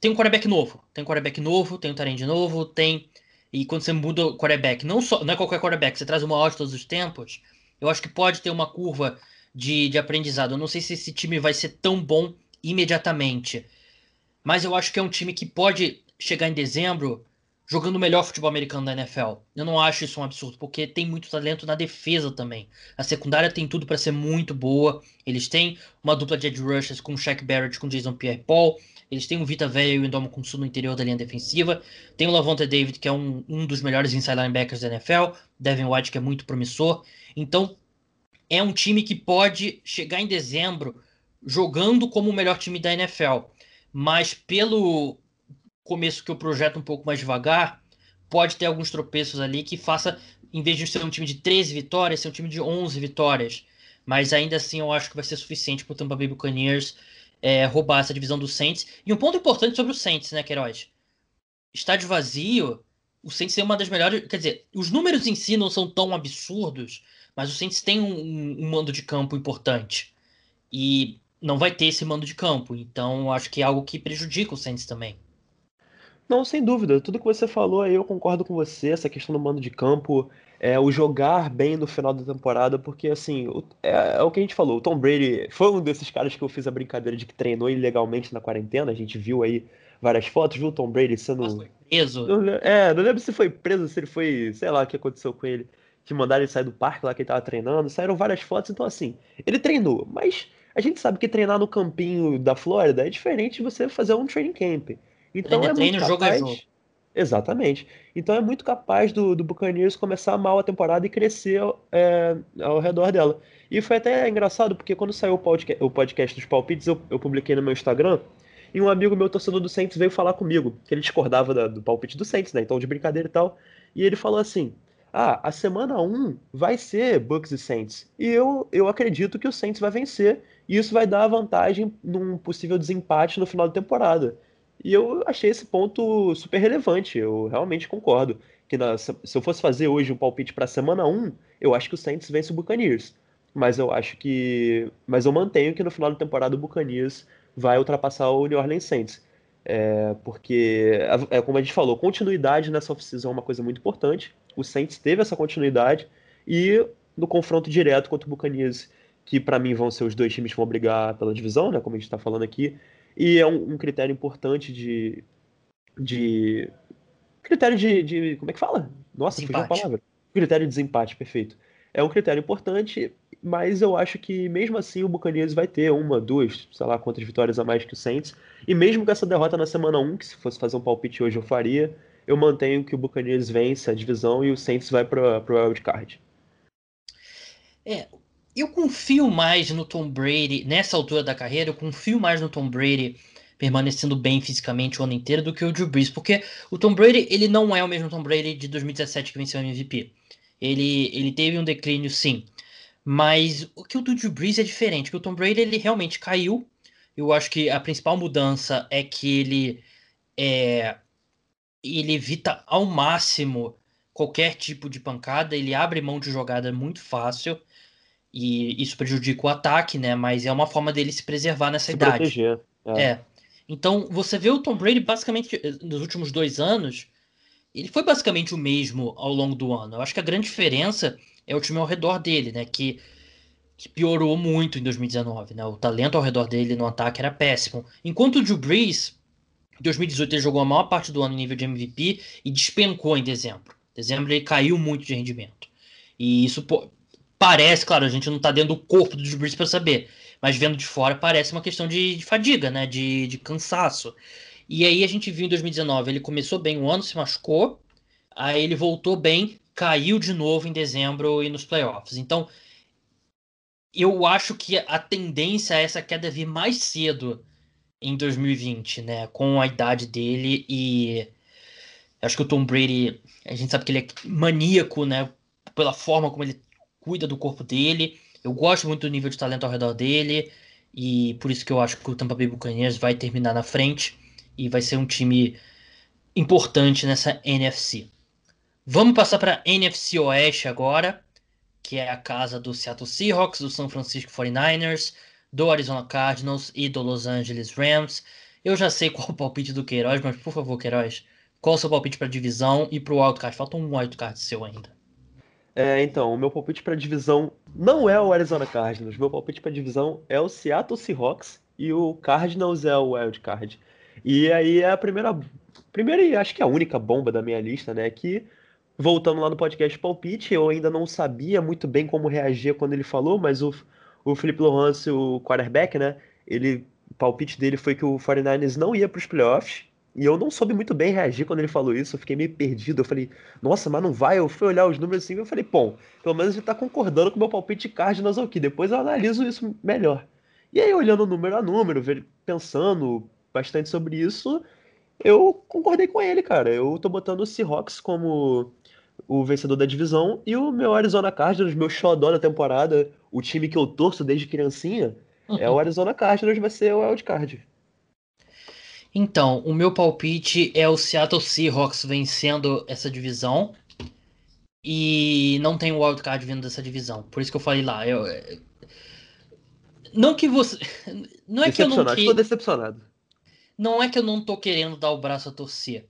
Speaker 1: tem um quarterback novo, tem um quarterback novo, tem um Tyrande novo, tem e quando você muda o quarterback, não só não é qualquer quarterback, você traz uma de todos os tempos, eu acho que pode ter uma curva de, de aprendizado. Eu não sei se esse time vai ser tão bom imediatamente, mas eu acho que é um time que pode chegar em dezembro jogando o melhor futebol americano da NFL. Eu não acho isso um absurdo, porque tem muito talento na defesa também. A secundária tem tudo para ser muito boa. Eles têm uma dupla de edge rushers com o Shaq Barrett com Jason Pierre-Paul. Eles têm um Vita Veia e o Indomo Kunsu no interior da linha defensiva. Tem o Lavonte David, que é um, um dos melhores inside linebackers da NFL. Devin White, que é muito promissor. Então, é um time que pode chegar em dezembro jogando como o melhor time da NFL. Mas pelo começo que eu projeto um pouco mais devagar, pode ter alguns tropeços ali que faça, em vez de ser um time de 13 vitórias, ser um time de 11 vitórias. Mas ainda assim eu acho que vai ser suficiente para o Tampa Bay Buccaneers é, roubar essa divisão do Saints. E um ponto importante sobre o Saints, né, Queiroz? Estádio vazio, o Saints é uma das melhores. Quer dizer, os números em si não são tão absurdos, mas o Saints tem um, um mando de campo importante. E não vai ter esse mando de campo. Então acho que é algo que prejudica o Saints também.
Speaker 2: Não, sem dúvida. Tudo que você falou aí eu concordo com você. Essa questão do mando de campo, é, o jogar bem no final da temporada, porque assim, o, é, é, o que a gente falou. O Tom Brady foi um desses caras que eu fiz a brincadeira de que treinou ilegalmente na quarentena. A gente viu aí várias fotos, viu o Tom Brady sendo. Nossa, foi
Speaker 1: preso.
Speaker 2: Não, é, não lembro se foi preso, se ele foi. Sei lá o que aconteceu com ele. Que mandaram ele sair do parque lá que ele tava treinando. Saíram várias fotos, então assim, ele treinou, mas. A gente sabe que treinar no campinho da Flórida é diferente de você fazer um training camp. Então treino, é treino, muito capaz... jogo é jogo. Exatamente. Então é muito capaz do, do Buccaneers começar mal a temporada e crescer é, ao redor dela. E foi até engraçado, porque quando saiu o podcast, o podcast dos palpites, eu, eu, publiquei no meu Instagram, e um amigo meu, torcedor do Saints, veio falar comigo, que ele discordava da, do palpite do Saints, né? Então, de brincadeira e tal. E ele falou assim: Ah, a semana 1 vai ser Bucks e Saints. E eu, eu acredito que o Saints vai vencer, e isso vai dar vantagem num possível desempate no final da temporada. E eu achei esse ponto super relevante. Eu realmente concordo. Que na, se eu fosse fazer hoje um palpite para semana 1, eu acho que o Saints vence o Buccaneers. Mas eu acho que. Mas eu mantenho que no final da temporada o Buccaneers vai ultrapassar o New Orleans Saints. É, porque, é, como a gente falou, continuidade nessa off-season é uma coisa muito importante. O Saints teve essa continuidade. E no confronto direto contra o Buccaneers, que para mim vão ser os dois times que vão brigar pela divisão, né, como a gente está falando aqui, e é um, um critério importante de. de critério de, de. Como é que fala? Nossa, fugiu a palavra. Critério de desempate, perfeito. É um critério importante, mas eu acho que mesmo assim o Buccaneers vai ter uma, duas, sei lá quantas vitórias a mais que o Saints. E mesmo com essa derrota na semana 1, que se fosse fazer um palpite hoje eu faria, eu mantenho que o Buccaneers vence a divisão e o Saints vai para o wildcard.
Speaker 1: É, eu confio mais no Tom Brady, nessa altura da carreira, eu confio mais no Tom Brady permanecendo bem fisicamente o ano inteiro do que o Drew Brees, porque o Tom Brady, ele não é o mesmo Tom Brady de 2017 que venceu o MVP. Ele, ele teve um declínio, sim. Mas o que o do Drew Brees é diferente, porque o Tom Brady, ele realmente caiu. Eu acho que a principal mudança é que ele é, ele evita ao máximo qualquer tipo de pancada, ele abre mão de jogada muito fácil e isso prejudica o ataque, né? Mas é uma forma dele se preservar nessa se idade. Proteger. É. é. Então, você vê o Tom Brady basicamente nos últimos dois anos, ele foi basicamente o mesmo ao longo do ano. Eu acho que a grande diferença é o time ao redor dele, né? Que, que piorou muito em 2019, né? O talento ao redor dele no ataque era péssimo. Enquanto o Drew Brees, em 2018 ele jogou a maior parte do ano em nível de MVP e despencou em dezembro. Em dezembro ele caiu muito de rendimento. E isso parece, claro, a gente não tá dentro do corpo do Drew Brees para saber, mas vendo de fora parece uma questão de, de fadiga, né? De, de, cansaço. E aí a gente viu em 2019, ele começou bem o ano, se machucou, aí ele voltou bem, caiu de novo em dezembro e nos playoffs. Então, eu acho que a tendência é essa queda vir mais cedo em 2020, né? Com a idade dele e acho que o Tom Brady, a gente sabe que ele é maníaco, né? Pela forma como ele cuida do corpo dele. Eu gosto muito do nível de talento ao redor dele e por isso que eu acho que o Tampa Bay Buccaneers vai terminar na frente e vai ser um time importante nessa NFC. Vamos passar para NFC Oeste agora, que é a casa do Seattle Seahawks, do San Francisco 49ers, do Arizona Cardinals e do Los Angeles Rams. Eu já sei qual o palpite do Queiroz, mas por favor, Queiroz, qual o seu palpite para a divisão e para o wildcard? Falta um wildcard seu ainda.
Speaker 2: É, então, o meu palpite para divisão não é o Arizona Cardinals. Meu palpite para divisão é o Seattle Seahawks e o Cardinals é o Wild Card. E aí é a primeira, primeira e acho que a única bomba da minha lista, né? Que voltando lá no podcast palpite, eu ainda não sabia muito bem como reagir quando ele falou, mas o, o Felipe Lawrence, o quarterback, né? Ele, o palpite dele foi que o 49ers não ia para os playoffs. E eu não soube muito bem reagir quando ele falou isso, eu fiquei meio perdido. Eu falei, nossa, mas não vai? Eu fui olhar os números assim e eu falei, bom, pelo menos ele tá concordando com o meu palpite de Cardinals aqui, depois eu analiso isso melhor. E aí, olhando número a número, pensando bastante sobre isso, eu concordei com ele, cara. Eu tô botando o Seahawks como o vencedor da divisão e o meu Arizona Cardinals, meu xodó da temporada, o time que eu torço desde criancinha, uhum. é o (laughs) Arizona Cardinals, vai ser o wildcard.
Speaker 1: Então, o meu palpite é o Seattle Seahawks vencendo essa divisão. E não tem o wildcard vindo dessa divisão. Por isso que eu falei lá. Eu, é, não que você. (laughs) Não é que eu não
Speaker 2: que... Estou decepcionado.
Speaker 1: Não é que eu não tô querendo dar o braço a torcer.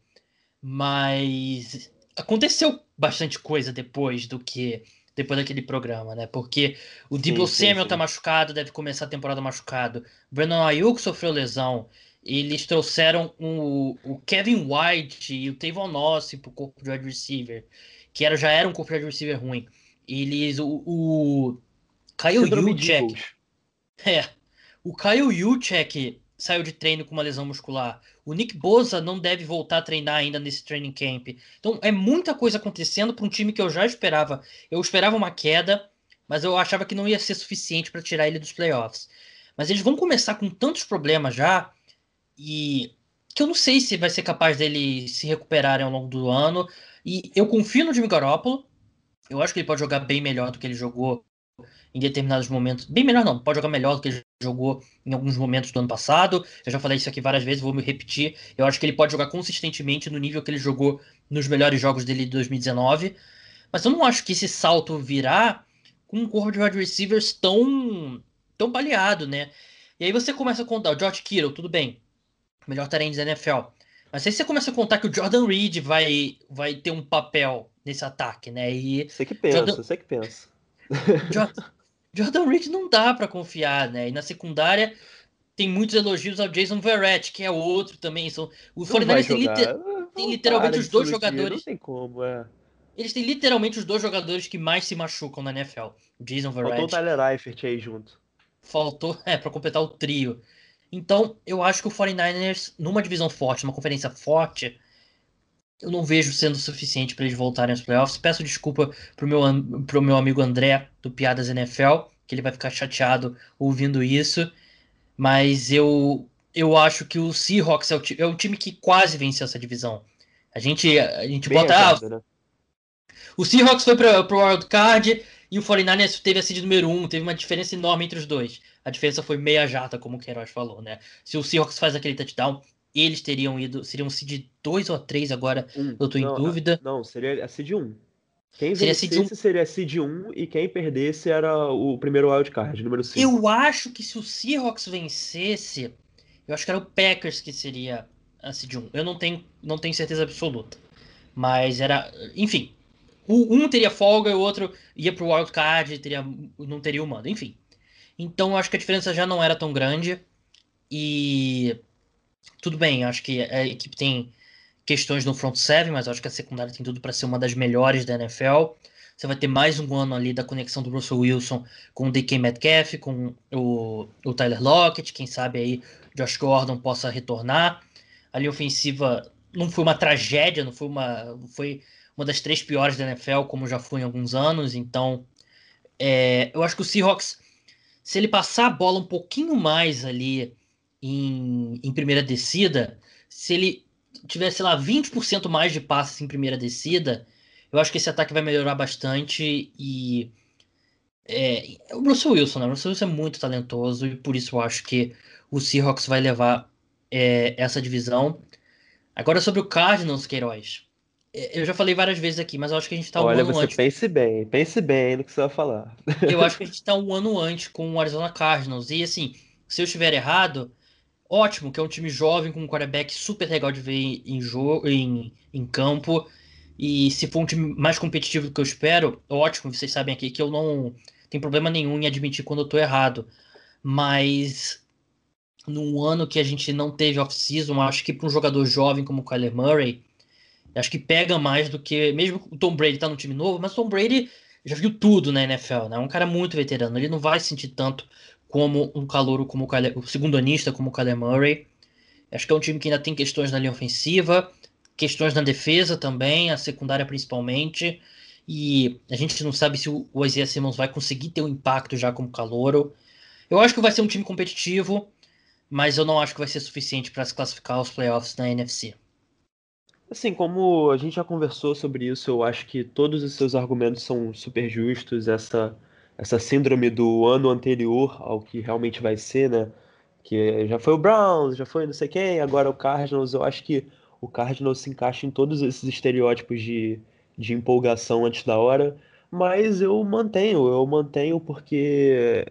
Speaker 1: Mas aconteceu bastante coisa depois do que. Depois daquele programa, né? Porque o Debo Samuel sim. tá machucado, deve começar a temporada machucado. Brandon Ayuk sofreu lesão eles trouxeram o, o Kevin White e o Tavon Nossi pro corpo de wide receiver, que era, já era um corpo de wide receiver ruim. Eles, o, o Kyle Juchek, é, o Kyle Juchek saiu de treino com uma lesão muscular. O Nick Boza não deve voltar a treinar ainda nesse training camp. Então é muita coisa acontecendo para um time que eu já esperava. Eu esperava uma queda, mas eu achava que não ia ser suficiente para tirar ele dos playoffs. Mas eles vão começar com tantos problemas já e que eu não sei se vai ser capaz dele se recuperarem ao longo do ano. E eu confio no Jimmy Garoppolo. Eu acho que ele pode jogar bem melhor do que ele jogou em determinados momentos. Bem melhor não, pode jogar melhor do que ele jogou em alguns momentos do ano passado. Eu já falei isso aqui várias vezes, vou me repetir. Eu acho que ele pode jogar consistentemente no nível que ele jogou nos melhores jogos dele de 2019. Mas eu não acho que esse salto virá com um corpo de wide receivers tão, tão baleado, né? E aí você começa a contar, o George Kittle, tudo bem melhor terreno da NFL. Mas aí você começa a contar que o Jordan Reed vai, vai ter um papel nesse ataque, né? E
Speaker 2: você que pensa, Jordan... você que pensa. (laughs)
Speaker 1: Jordan, Jordan Reed não dá para confiar, né? E na secundária tem muitos elogios ao Jason Verrett, que é outro também. São, o 49 tem, liter... tem literalmente os dois jogadores.
Speaker 2: Não tem como, é.
Speaker 1: Eles têm literalmente os dois jogadores que mais se machucam na NFL. O Jason Verrett.
Speaker 2: Faltou o Tyler Eifert aí junto.
Speaker 1: Faltou, (laughs) é, para completar o trio. Então, eu acho que o 49ers, numa divisão forte, numa conferência forte, eu não vejo sendo suficiente para eles voltarem aos playoffs. Peço desculpa pro meu, pro meu amigo André, do Piadas NFL, que ele vai ficar chateado ouvindo isso, mas eu eu acho que o Seahawks é o, é o time que quase venceu essa divisão. A gente, a gente bota. Ah, né? O Seahawks foi para o Wild Card e o 49ers teve a seed número 1, um, teve uma diferença enorme entre os dois. A diferença foi meia jata, como o Queiroz falou, né? Se o Seahawks faz aquele touchdown, eles teriam ido. Seriam seed 2 ou 3 agora, um, eu tô em dúvida.
Speaker 2: Não, seria a seed 1. Quem seria vencesse seria seed 1 e quem perdesse era o primeiro wildcard, número 5.
Speaker 1: Eu acho que se o Seahawks vencesse, eu acho que era o Packers que seria a seed 1. Eu não tenho, não tenho certeza absoluta. Mas era. Enfim. Um teria folga e o outro ia pro wildcard, teria, não teria o mando. Enfim. Então eu acho que a diferença já não era tão grande. E. Tudo bem, acho que a equipe tem questões no front seven, mas acho que a secundária tem tudo para ser uma das melhores da NFL. Você vai ter mais um ano ali da conexão do Russell Wilson com o DK Metcalf, com o, o Tyler Lockett, quem sabe aí Josh Gordon possa retornar. A linha ofensiva não foi uma tragédia, não foi uma, foi uma das três piores da NFL, como já foi em alguns anos. Então, é, eu acho que o Seahawks, se ele passar a bola um pouquinho mais ali em, em primeira descida, se ele tivesse lá 20% mais de passes em primeira descida, eu acho que esse ataque vai melhorar bastante e é, o Russell Wilson, né? O Russell Wilson é muito talentoso e por isso eu acho que o Seahawks vai levar é, essa divisão. Agora sobre o Cardinals, Queiroz. É, eu já falei várias vezes aqui, mas eu acho que a gente tá um
Speaker 2: Olha,
Speaker 1: ano
Speaker 2: você
Speaker 1: antes.
Speaker 2: pense bem, pense bem no que você vai falar.
Speaker 1: Eu acho que a (laughs) gente tá um ano antes com o Arizona Cardinals. E assim, se eu estiver errado, ótimo, que é um time jovem com um quarterback super legal de ver em, jogo, em, em campo. E se for um time mais competitivo do que eu espero, ótimo, vocês sabem aqui que eu não tenho problema nenhum em admitir quando eu tô errado. Mas num ano que a gente não teve off-season, acho que para um jogador jovem como o Kyler Murray, acho que pega mais do que. Mesmo o Tom Brady tá no time novo, mas o Tom Brady já viu tudo na NFL, né? É um cara muito veterano. Ele não vai sentir tanto como um calouro como o, Kyler, o segundo anista como o Kyler Murray. Acho que é um time que ainda tem questões na linha ofensiva, questões na defesa também, a secundária principalmente. E a gente não sabe se o Isaiah Simmons vai conseguir ter um impacto já como calouro. Eu acho que vai ser um time competitivo mas eu não acho que vai ser suficiente para se classificar aos playoffs na NFC.
Speaker 2: Assim, como a gente já conversou sobre isso, eu acho que todos os seus argumentos são super justos. Essa, essa síndrome do ano anterior ao que realmente vai ser, né? Que já foi o Browns, já foi não sei quem, agora o Cardinals. Eu acho que o Cardinals se encaixa em todos esses estereótipos de, de empolgação antes da hora. Mas eu mantenho, eu mantenho porque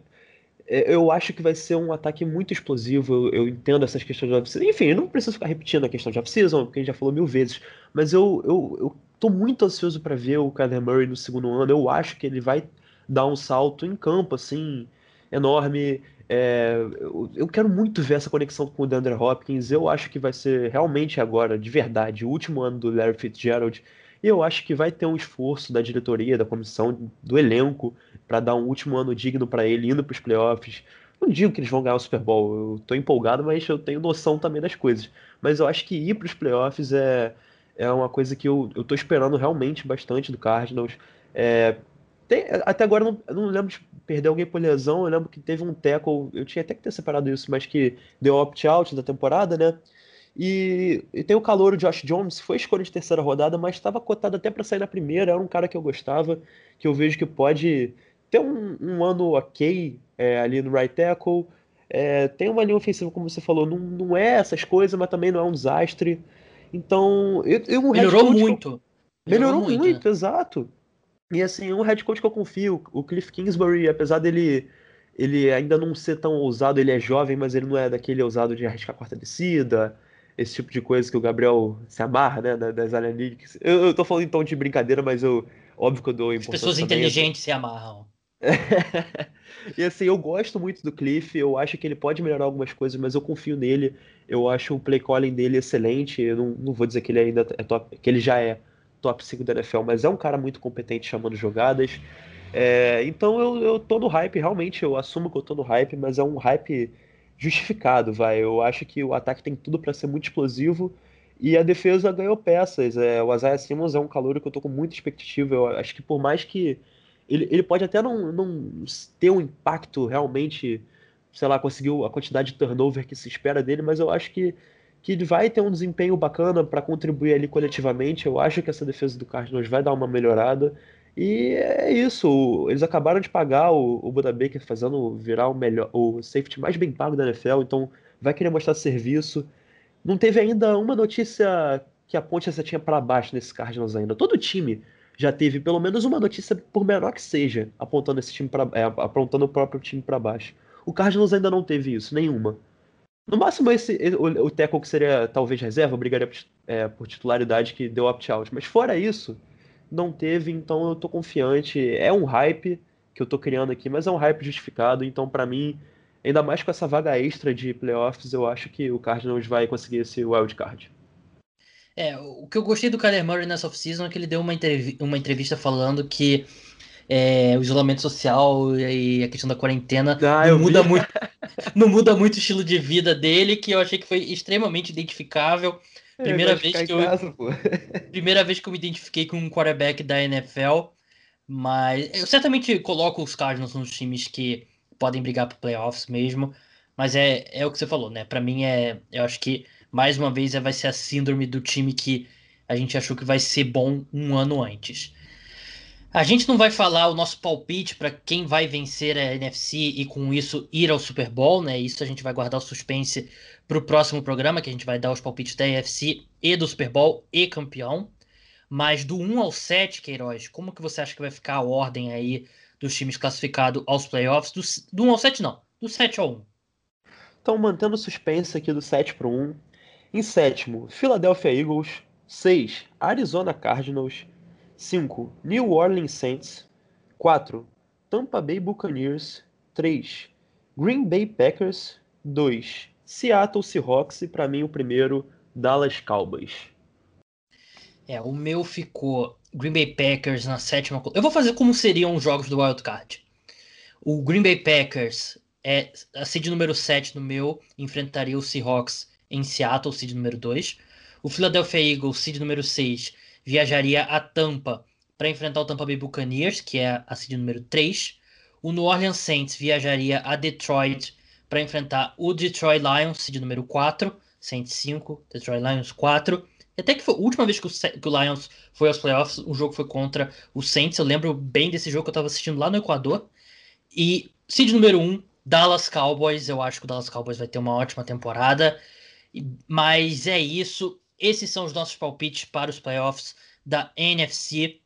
Speaker 2: eu acho que vai ser um ataque muito explosivo. Eu, eu entendo essas questões de off-season. Enfim, eu não preciso ficar repetindo a questão de off-season, porque a gente já falou mil vezes. Mas eu, eu, eu tô muito ansioso para ver o Kyler Murray no segundo ano. Eu acho que ele vai dar um salto em campo, assim, enorme. É, eu, eu, quero muito ver essa conexão com o DeAndre Hopkins. Eu acho que vai ser realmente agora, de verdade, o último ano do Larry Fitzgerald. E eu acho que vai ter um esforço da diretoria, da comissão, do elenco, para dar um último ano digno para ele, indo para os playoffs. Não digo que eles vão ganhar o Super Bowl, eu tô empolgado, mas eu tenho noção também das coisas. Mas eu acho que ir para os playoffs é, é uma coisa que eu, eu tô esperando realmente bastante do Cardinals. É, tem, até agora eu não, eu não lembro de perder alguém por lesão, eu lembro que teve um tackle, eu tinha até que ter separado isso, mas que deu opt-out da temporada, né? E, e, tem o calor, o Josh Jones, foi escolha de terceira rodada, mas estava cotado até para sair na primeira. Era um cara que eu gostava, que eu vejo que pode ter um, um ano ok é, ali no right tackle. É, tem uma linha ofensiva, como você falou, não, não é essas coisas, mas também não é um desastre. Então, eu, eu um
Speaker 1: melhorou muito.
Speaker 2: Eu, melhorou, melhorou, muito, muito né? exato. E assim, um head coach que eu confio, o Cliff Kingsbury, apesar dele ele ainda não ser tão ousado, ele é jovem, mas ele não é daquele ousado de arriscar a quarta descida, esse tipo de coisa que o Gabriel se amarra, né, das analytics. Eu, eu tô falando em tom de brincadeira, mas eu, óbvio que eu dou
Speaker 1: importância As pessoas inteligentes se amarram. (laughs)
Speaker 2: e assim, eu gosto muito do Cliff, eu acho que ele pode melhorar algumas coisas, mas eu confio nele. Eu acho o play calling dele excelente. Eu não, não vou dizer que ele ainda é top, que ele já é top 5 da NFL, mas é um cara muito competente chamando jogadas. É, então eu, eu tô no hype, realmente, eu assumo que eu tô no hype, mas é um hype justificado, vai. Eu acho que o ataque tem tudo para ser muito explosivo e a defesa ganhou peças. É, o Isaiah Simmons é um calor que eu tô com muita expectativa. Eu acho que por mais que Ele, ele pode até não, não ter um impacto realmente, sei lá, conseguiu a quantidade de turnover que se espera dele, mas eu acho que, que ele vai ter um desempenho bacana para contribuir ali coletivamente. Eu acho que essa defesa do Cardinals vai dar uma melhorada. E é isso, eles acabaram de pagar o, o Buda Baker fazendo virar o melhor, o safety mais bem pago da NFL, então vai querer mostrar serviço. Não teve ainda uma notícia que aponte essa tinha para baixo nesse Cardinals ainda. Todo time já teve pelo menos uma notícia, por menor que seja, apontando esse time para é, apontando o próprio time para baixo. O Cardinals ainda não teve isso, nenhuma. No máximo, esse, o, o tackle que seria talvez reserva, brigaria por, é, por titularidade que deu opt-out. Mas fora isso, não teve, então eu tô confiante. É um hype que eu tô criando aqui, mas é um hype justificado, então para mim, ainda mais com essa vaga extra de playoffs, eu acho que o Cardinals vai conseguir esse wild card.
Speaker 1: É, o que eu gostei do Kyler Murray nessa off-season é que ele deu uma, entrev uma entrevista falando que é, o isolamento social e a questão da quarentena ah, não, muda muito, (laughs) não muda muito o estilo de vida dele, que eu achei que foi extremamente identificável. Primeira vez que eu. Casa, (laughs) primeira vez que eu me identifiquei com um quarterback da NFL. Mas eu certamente coloco os Cardinals nos times que podem brigar para playoffs mesmo. Mas é, é o que você falou, né? Para mim é. Eu acho que mais uma vez vai ser a síndrome do time que a gente achou que vai ser bom um ano antes. A gente não vai falar o nosso palpite para quem vai vencer a NFC e com isso ir ao Super Bowl, né? Isso a gente vai guardar o suspense para o próximo programa, que a gente vai dar os palpites da NFC e do Super Bowl e campeão. Mas do 1 ao 7, Queiroz, como que você acha que vai ficar a ordem aí dos times classificados aos playoffs? Do, do 1 ao 7 não, do 7 ao 1.
Speaker 2: Então, mantendo o suspense aqui do 7 para o 1. Em sétimo, Philadelphia Eagles. 6, Arizona Cardinals. 5. New Orleans Saints. 4. Tampa Bay Buccaneers. 3. Green Bay Packers. 2. Seattle Seahawks. E para mim o primeiro, Dallas Cowboys.
Speaker 1: É, o meu ficou Green Bay Packers na sétima. Eu vou fazer como seriam os jogos do Wild Card. O Green Bay Packers é a seed número 7 no meu, enfrentaria o Seahawks em Seattle, seed número 2. O Philadelphia Eagles, seed número 6, viajaria a Tampa para enfrentar o Tampa Bay Buccaneers, que é a seed número 3. O New Orleans Saints viajaria a Detroit para enfrentar o Detroit Lions, seed número 4, Saints 5, Detroit Lions 4. E até que foi a última vez que o, que o, Lions foi aos playoffs, o jogo foi contra o Saints. Eu lembro bem desse jogo que eu estava assistindo lá no Equador. E seed número 1, Dallas Cowboys. Eu acho que o Dallas Cowboys vai ter uma ótima temporada. Mas é isso. Esses são os nossos palpites para os playoffs da NFC.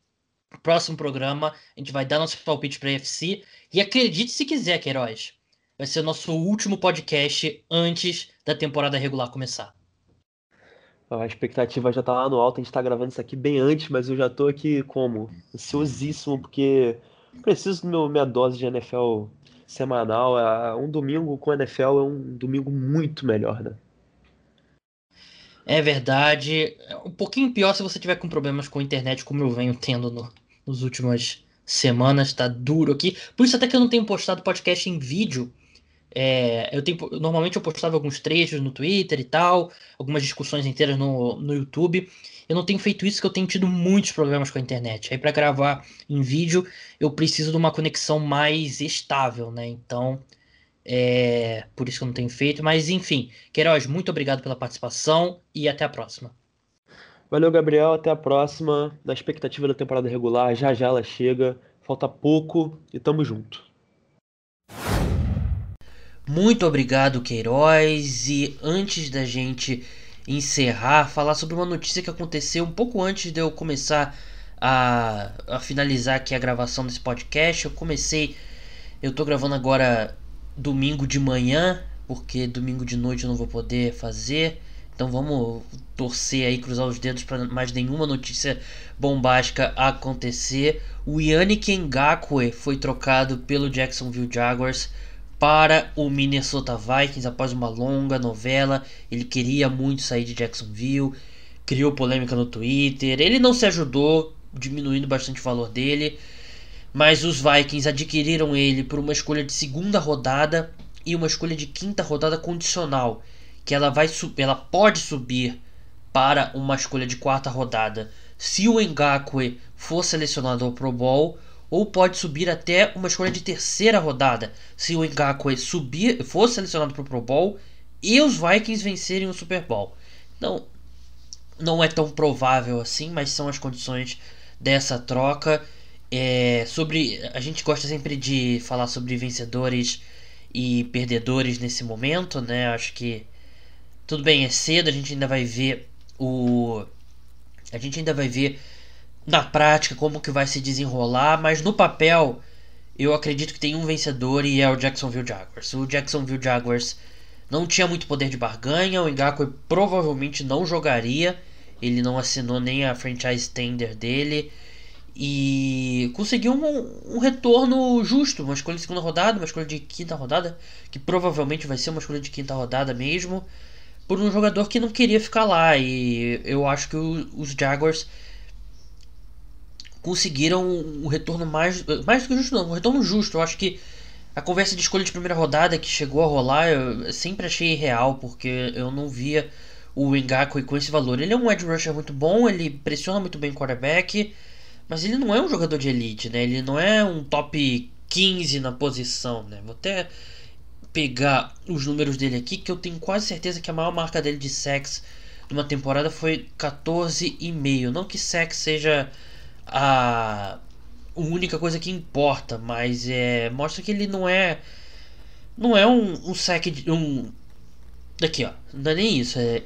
Speaker 1: Próximo programa, a gente vai dar nosso palpite para a NFC. E acredite se quiser, Queiroz, vai ser o nosso último podcast antes da temporada regular começar.
Speaker 2: A expectativa já tá lá no alto, a gente tá gravando isso aqui bem antes, mas eu já tô aqui como? Ansiosíssimo, porque preciso da minha dose de NFL semanal. É, um domingo com NFL é um domingo muito melhor, né?
Speaker 1: É verdade. É um pouquinho pior se você tiver com problemas com a internet, como eu venho tendo no, nos últimas semanas, tá duro aqui. Por isso até que eu não tenho postado podcast em vídeo. É, eu tenho, normalmente eu postava alguns trechos no Twitter e tal, algumas discussões inteiras no, no YouTube. Eu não tenho feito isso porque eu tenho tido muitos problemas com a internet. Aí para gravar em vídeo eu preciso de uma conexão mais estável, né? Então é, por isso que eu não tenho feito, mas enfim. Queiroz, muito obrigado pela participação e até a próxima.
Speaker 2: Valeu, Gabriel. Até a próxima. Na expectativa da temporada regular, já já ela chega. Falta pouco e tamo junto.
Speaker 1: Muito obrigado, Queiroz. E antes da gente encerrar, falar sobre uma notícia que aconteceu um pouco antes de eu começar a, a finalizar aqui a gravação desse podcast. Eu comecei. Eu tô gravando agora domingo de manhã, porque domingo de noite eu não vou poder fazer. Então vamos torcer aí, cruzar os dedos para mais nenhuma notícia bombástica acontecer. O Yannick Ngakwe foi trocado pelo Jacksonville Jaguars para o Minnesota Vikings após uma longa novela. Ele queria muito sair de Jacksonville, criou polêmica no Twitter. Ele não se ajudou, diminuindo bastante o valor dele mas os Vikings adquiriram ele por uma escolha de segunda rodada e uma escolha de quinta rodada condicional, que ela vai ela pode subir para uma escolha de quarta rodada se o Ngakwe for selecionado ao Pro Bowl ou pode subir até uma escolha de terceira rodada, se o Ngakwe subir, fosse selecionado para o Pro Bowl e os Vikings vencerem o Super Bowl. Então, não é tão provável assim, mas são as condições dessa troca. É, sobre a gente gosta sempre de falar sobre vencedores e perdedores nesse momento, né? Acho que tudo bem, é cedo, a gente ainda vai ver o a gente ainda vai ver na prática como que vai se desenrolar, mas no papel eu acredito que tem um vencedor e é o Jacksonville Jaguars. O Jacksonville Jaguars não tinha muito poder de barganha, o Ngakwe provavelmente não jogaria, ele não assinou nem a franchise tender dele e conseguiu um, um, retorno justo, uma escolha de segunda rodada, uma escolha de quinta rodada, que provavelmente vai ser uma escolha de quinta rodada mesmo, por um jogador que não queria ficar lá. E eu acho que o, os Jaguars conseguiram um retorno mais, mais do que justo, não, um retorno justo. Eu acho que a conversa de escolha de primeira rodada que chegou a rolar, eu sempre achei real, porque eu não via o Ngakwe com esse valor. Ele é um edge rusher muito bom, ele pressiona muito bem o quarterback mas ele não é um jogador de elite, né? Ele não é um top 15 na posição, né? Vou até pegar os números dele aqui, que eu tenho quase certeza que a maior marca dele de sex numa temporada foi 14,5. Não que sex seja a única coisa que importa, mas é mostra que ele não é não é um, um sec um daqui ó, não é nem isso, é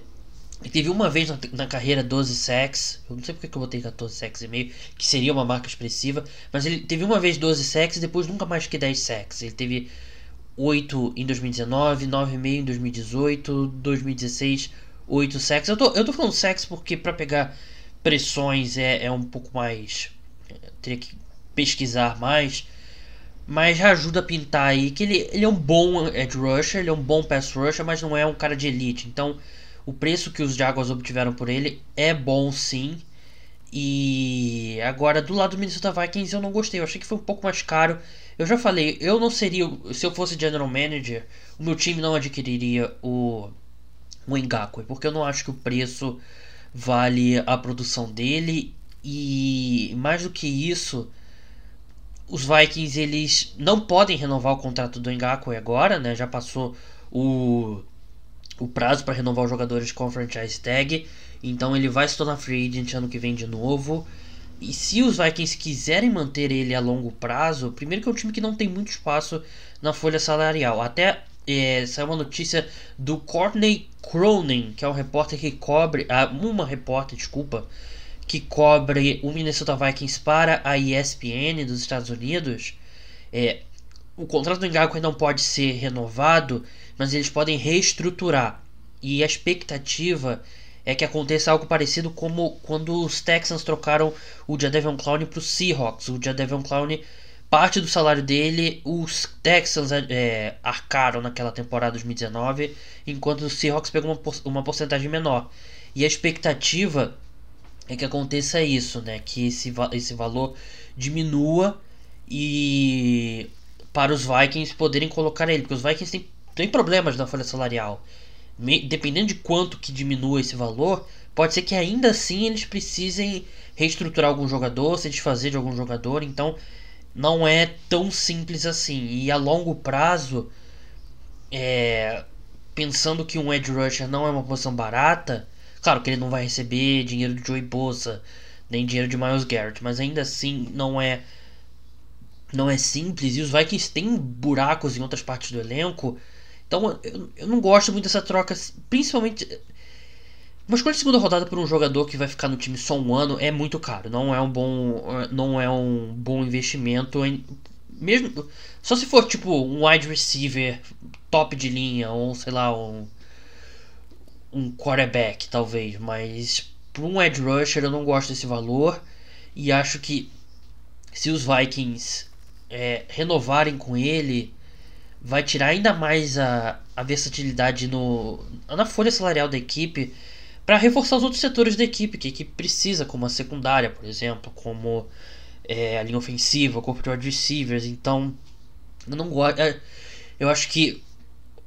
Speaker 1: ele teve uma vez na, na, carreira 12 sacks. Eu não sei porque que eu botei 14 sacks e meio, que seria uma marca expressiva. Mas ele teve uma vez 12 sacks e depois nunca mais que 10 sacks. Ele teve 8 em 2019, 9,5 em 2018, 2016, 8 sacks. Eu tô, eu tô falando sacks porque para pegar pressões é, é um pouco mais. Teria que pesquisar mais. Mas já ajuda a pintar aí que ele, ele é um bom edge rusher, ele é um bom pass rusher, mas não é um cara de elite. Então o preço que os Jaguars obtiveram por ele é bom sim. E agora do lado do Minnesota Vikings eu não gostei, eu achei que foi um pouco mais caro. Eu já falei, eu não seria, se eu fosse general manager, o meu time não adquiriria o o Ngakwe, porque eu não acho que o preço vale a produção dele e mais do que isso, os Vikings eles não podem renovar o contrato do Ngakwe agora, né? Já passou o o prazo para renovar os jogadores com a franchise tag. Então ele vai se tornar free agent ano que vem de novo. E se os Vikings quiserem manter ele a longo prazo, primeiro que é um time que não tem muito espaço na folha salarial. Até é, saiu uma notícia do Courtney Cronin, que é um repórter que cobre. Ah, uma repórter, desculpa, que cobre o Minnesota Vikings para a ESPN dos Estados Unidos. É, o contrato do Ngakwe não pode ser renovado mas eles podem reestruturar. E a expectativa é que aconteça algo parecido como quando os Texans trocaram o Jadavion Clown para os Seahawks. O Jadavion Clown, parte do salário dele, os Texans é, arcaram naquela temporada 2019, enquanto os Seahawks pegam uma, uma porcentagem menor. E a expectativa é que aconteça isso, né? Que esse, esse valor diminua e para os Vikings poderem colocar ele, porque os Vikings têm tem problemas na folha salarial. Me, dependendo de quanto que diminua esse valor, pode ser que ainda assim eles precisem reestruturar algum jogador, se desfazer de algum jogador, então não é tão simples assim. E a longo prazo, é, pensando que um edge rusher não é uma posição barata, claro que ele não vai receber dinheiro de Joey Bosa, nem dinheiro de Miles Garrett, mas ainda assim não é não é simples e os Vikings têm buracos em outras partes do elenco então eu, eu não gosto muito dessa troca, principalmente. Uma escolha de segunda rodada por um jogador que vai ficar no time só um ano é muito caro. Não é um bom, não é um bom investimento. Em, mesmo só se for tipo um wide receiver top de linha ou sei lá um um quarterback talvez, mas para um edge rusher eu não gosto desse valor e acho que se os Vikings é, renovarem com ele vai tirar ainda mais a, a versatilidade no, na folha salarial da equipe para reforçar os outros setores da equipe que a equipe precisa, como a secundária, por exemplo, como é, a linha ofensiva, o corpo de wide receivers. Então, eu não gosto. É, eu acho que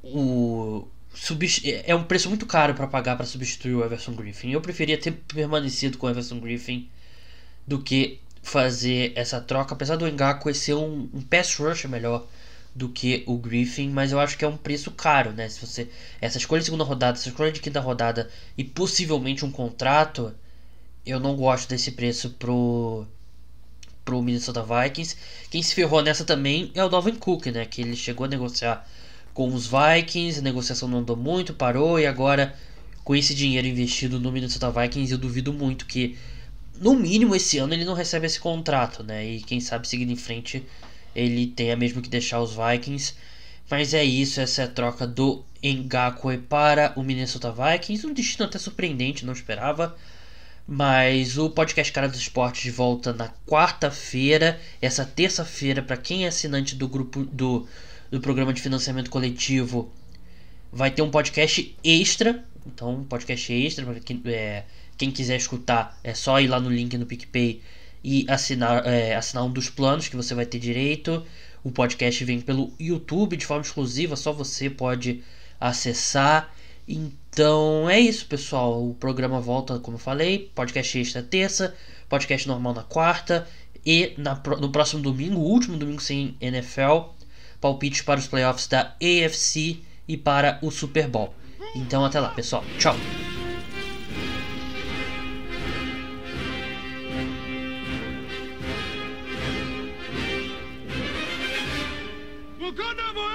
Speaker 1: o é um preço muito caro para pagar para substituir o Everson Griffin. Eu preferia ter permanecido com o Everson Griffin do que fazer essa troca, apesar do Ngakwe ser um, um pass rush melhor do que o Griffin, mas eu acho que é um preço caro, né? Se você essa escolha de segunda rodada, essa escolha de quinta rodada e possivelmente um contrato, eu não gosto desse preço pro pro Minnesota Vikings. Quem se ferrou nessa também é o Dalvin Cook, né? Que ele chegou a negociar com os Vikings, a negociação não andou muito, parou e agora com esse dinheiro investido no Minnesota Vikings, eu duvido muito que no mínimo esse ano ele não recebe esse contrato, né? E quem sabe seguindo em frente ele tenha mesmo que deixar os Vikings. Mas é isso, essa é a troca do Ngakwe para o Minnesota Vikings. Um destino até surpreendente, não esperava. Mas o podcast Cara dos Esportes volta na quarta-feira. Essa terça-feira, para quem é assinante do grupo do, do programa de financiamento coletivo, vai ter um podcast extra. Então, um podcast extra para quem, é, quem quiser escutar, é só ir lá no link no PicPay e assinar, é, assinar um dos planos que você vai ter direito. O podcast vem pelo YouTube de forma exclusiva, só você pode acessar. Então é isso, pessoal. O programa volta, como eu falei, podcast extra terça, podcast normal na quarta e na, no próximo domingo, último domingo sem NFL, palpites para os playoffs da AFC e para o Super Bowl. Então até lá, pessoal. Tchau.
Speaker 3: Bukanamo!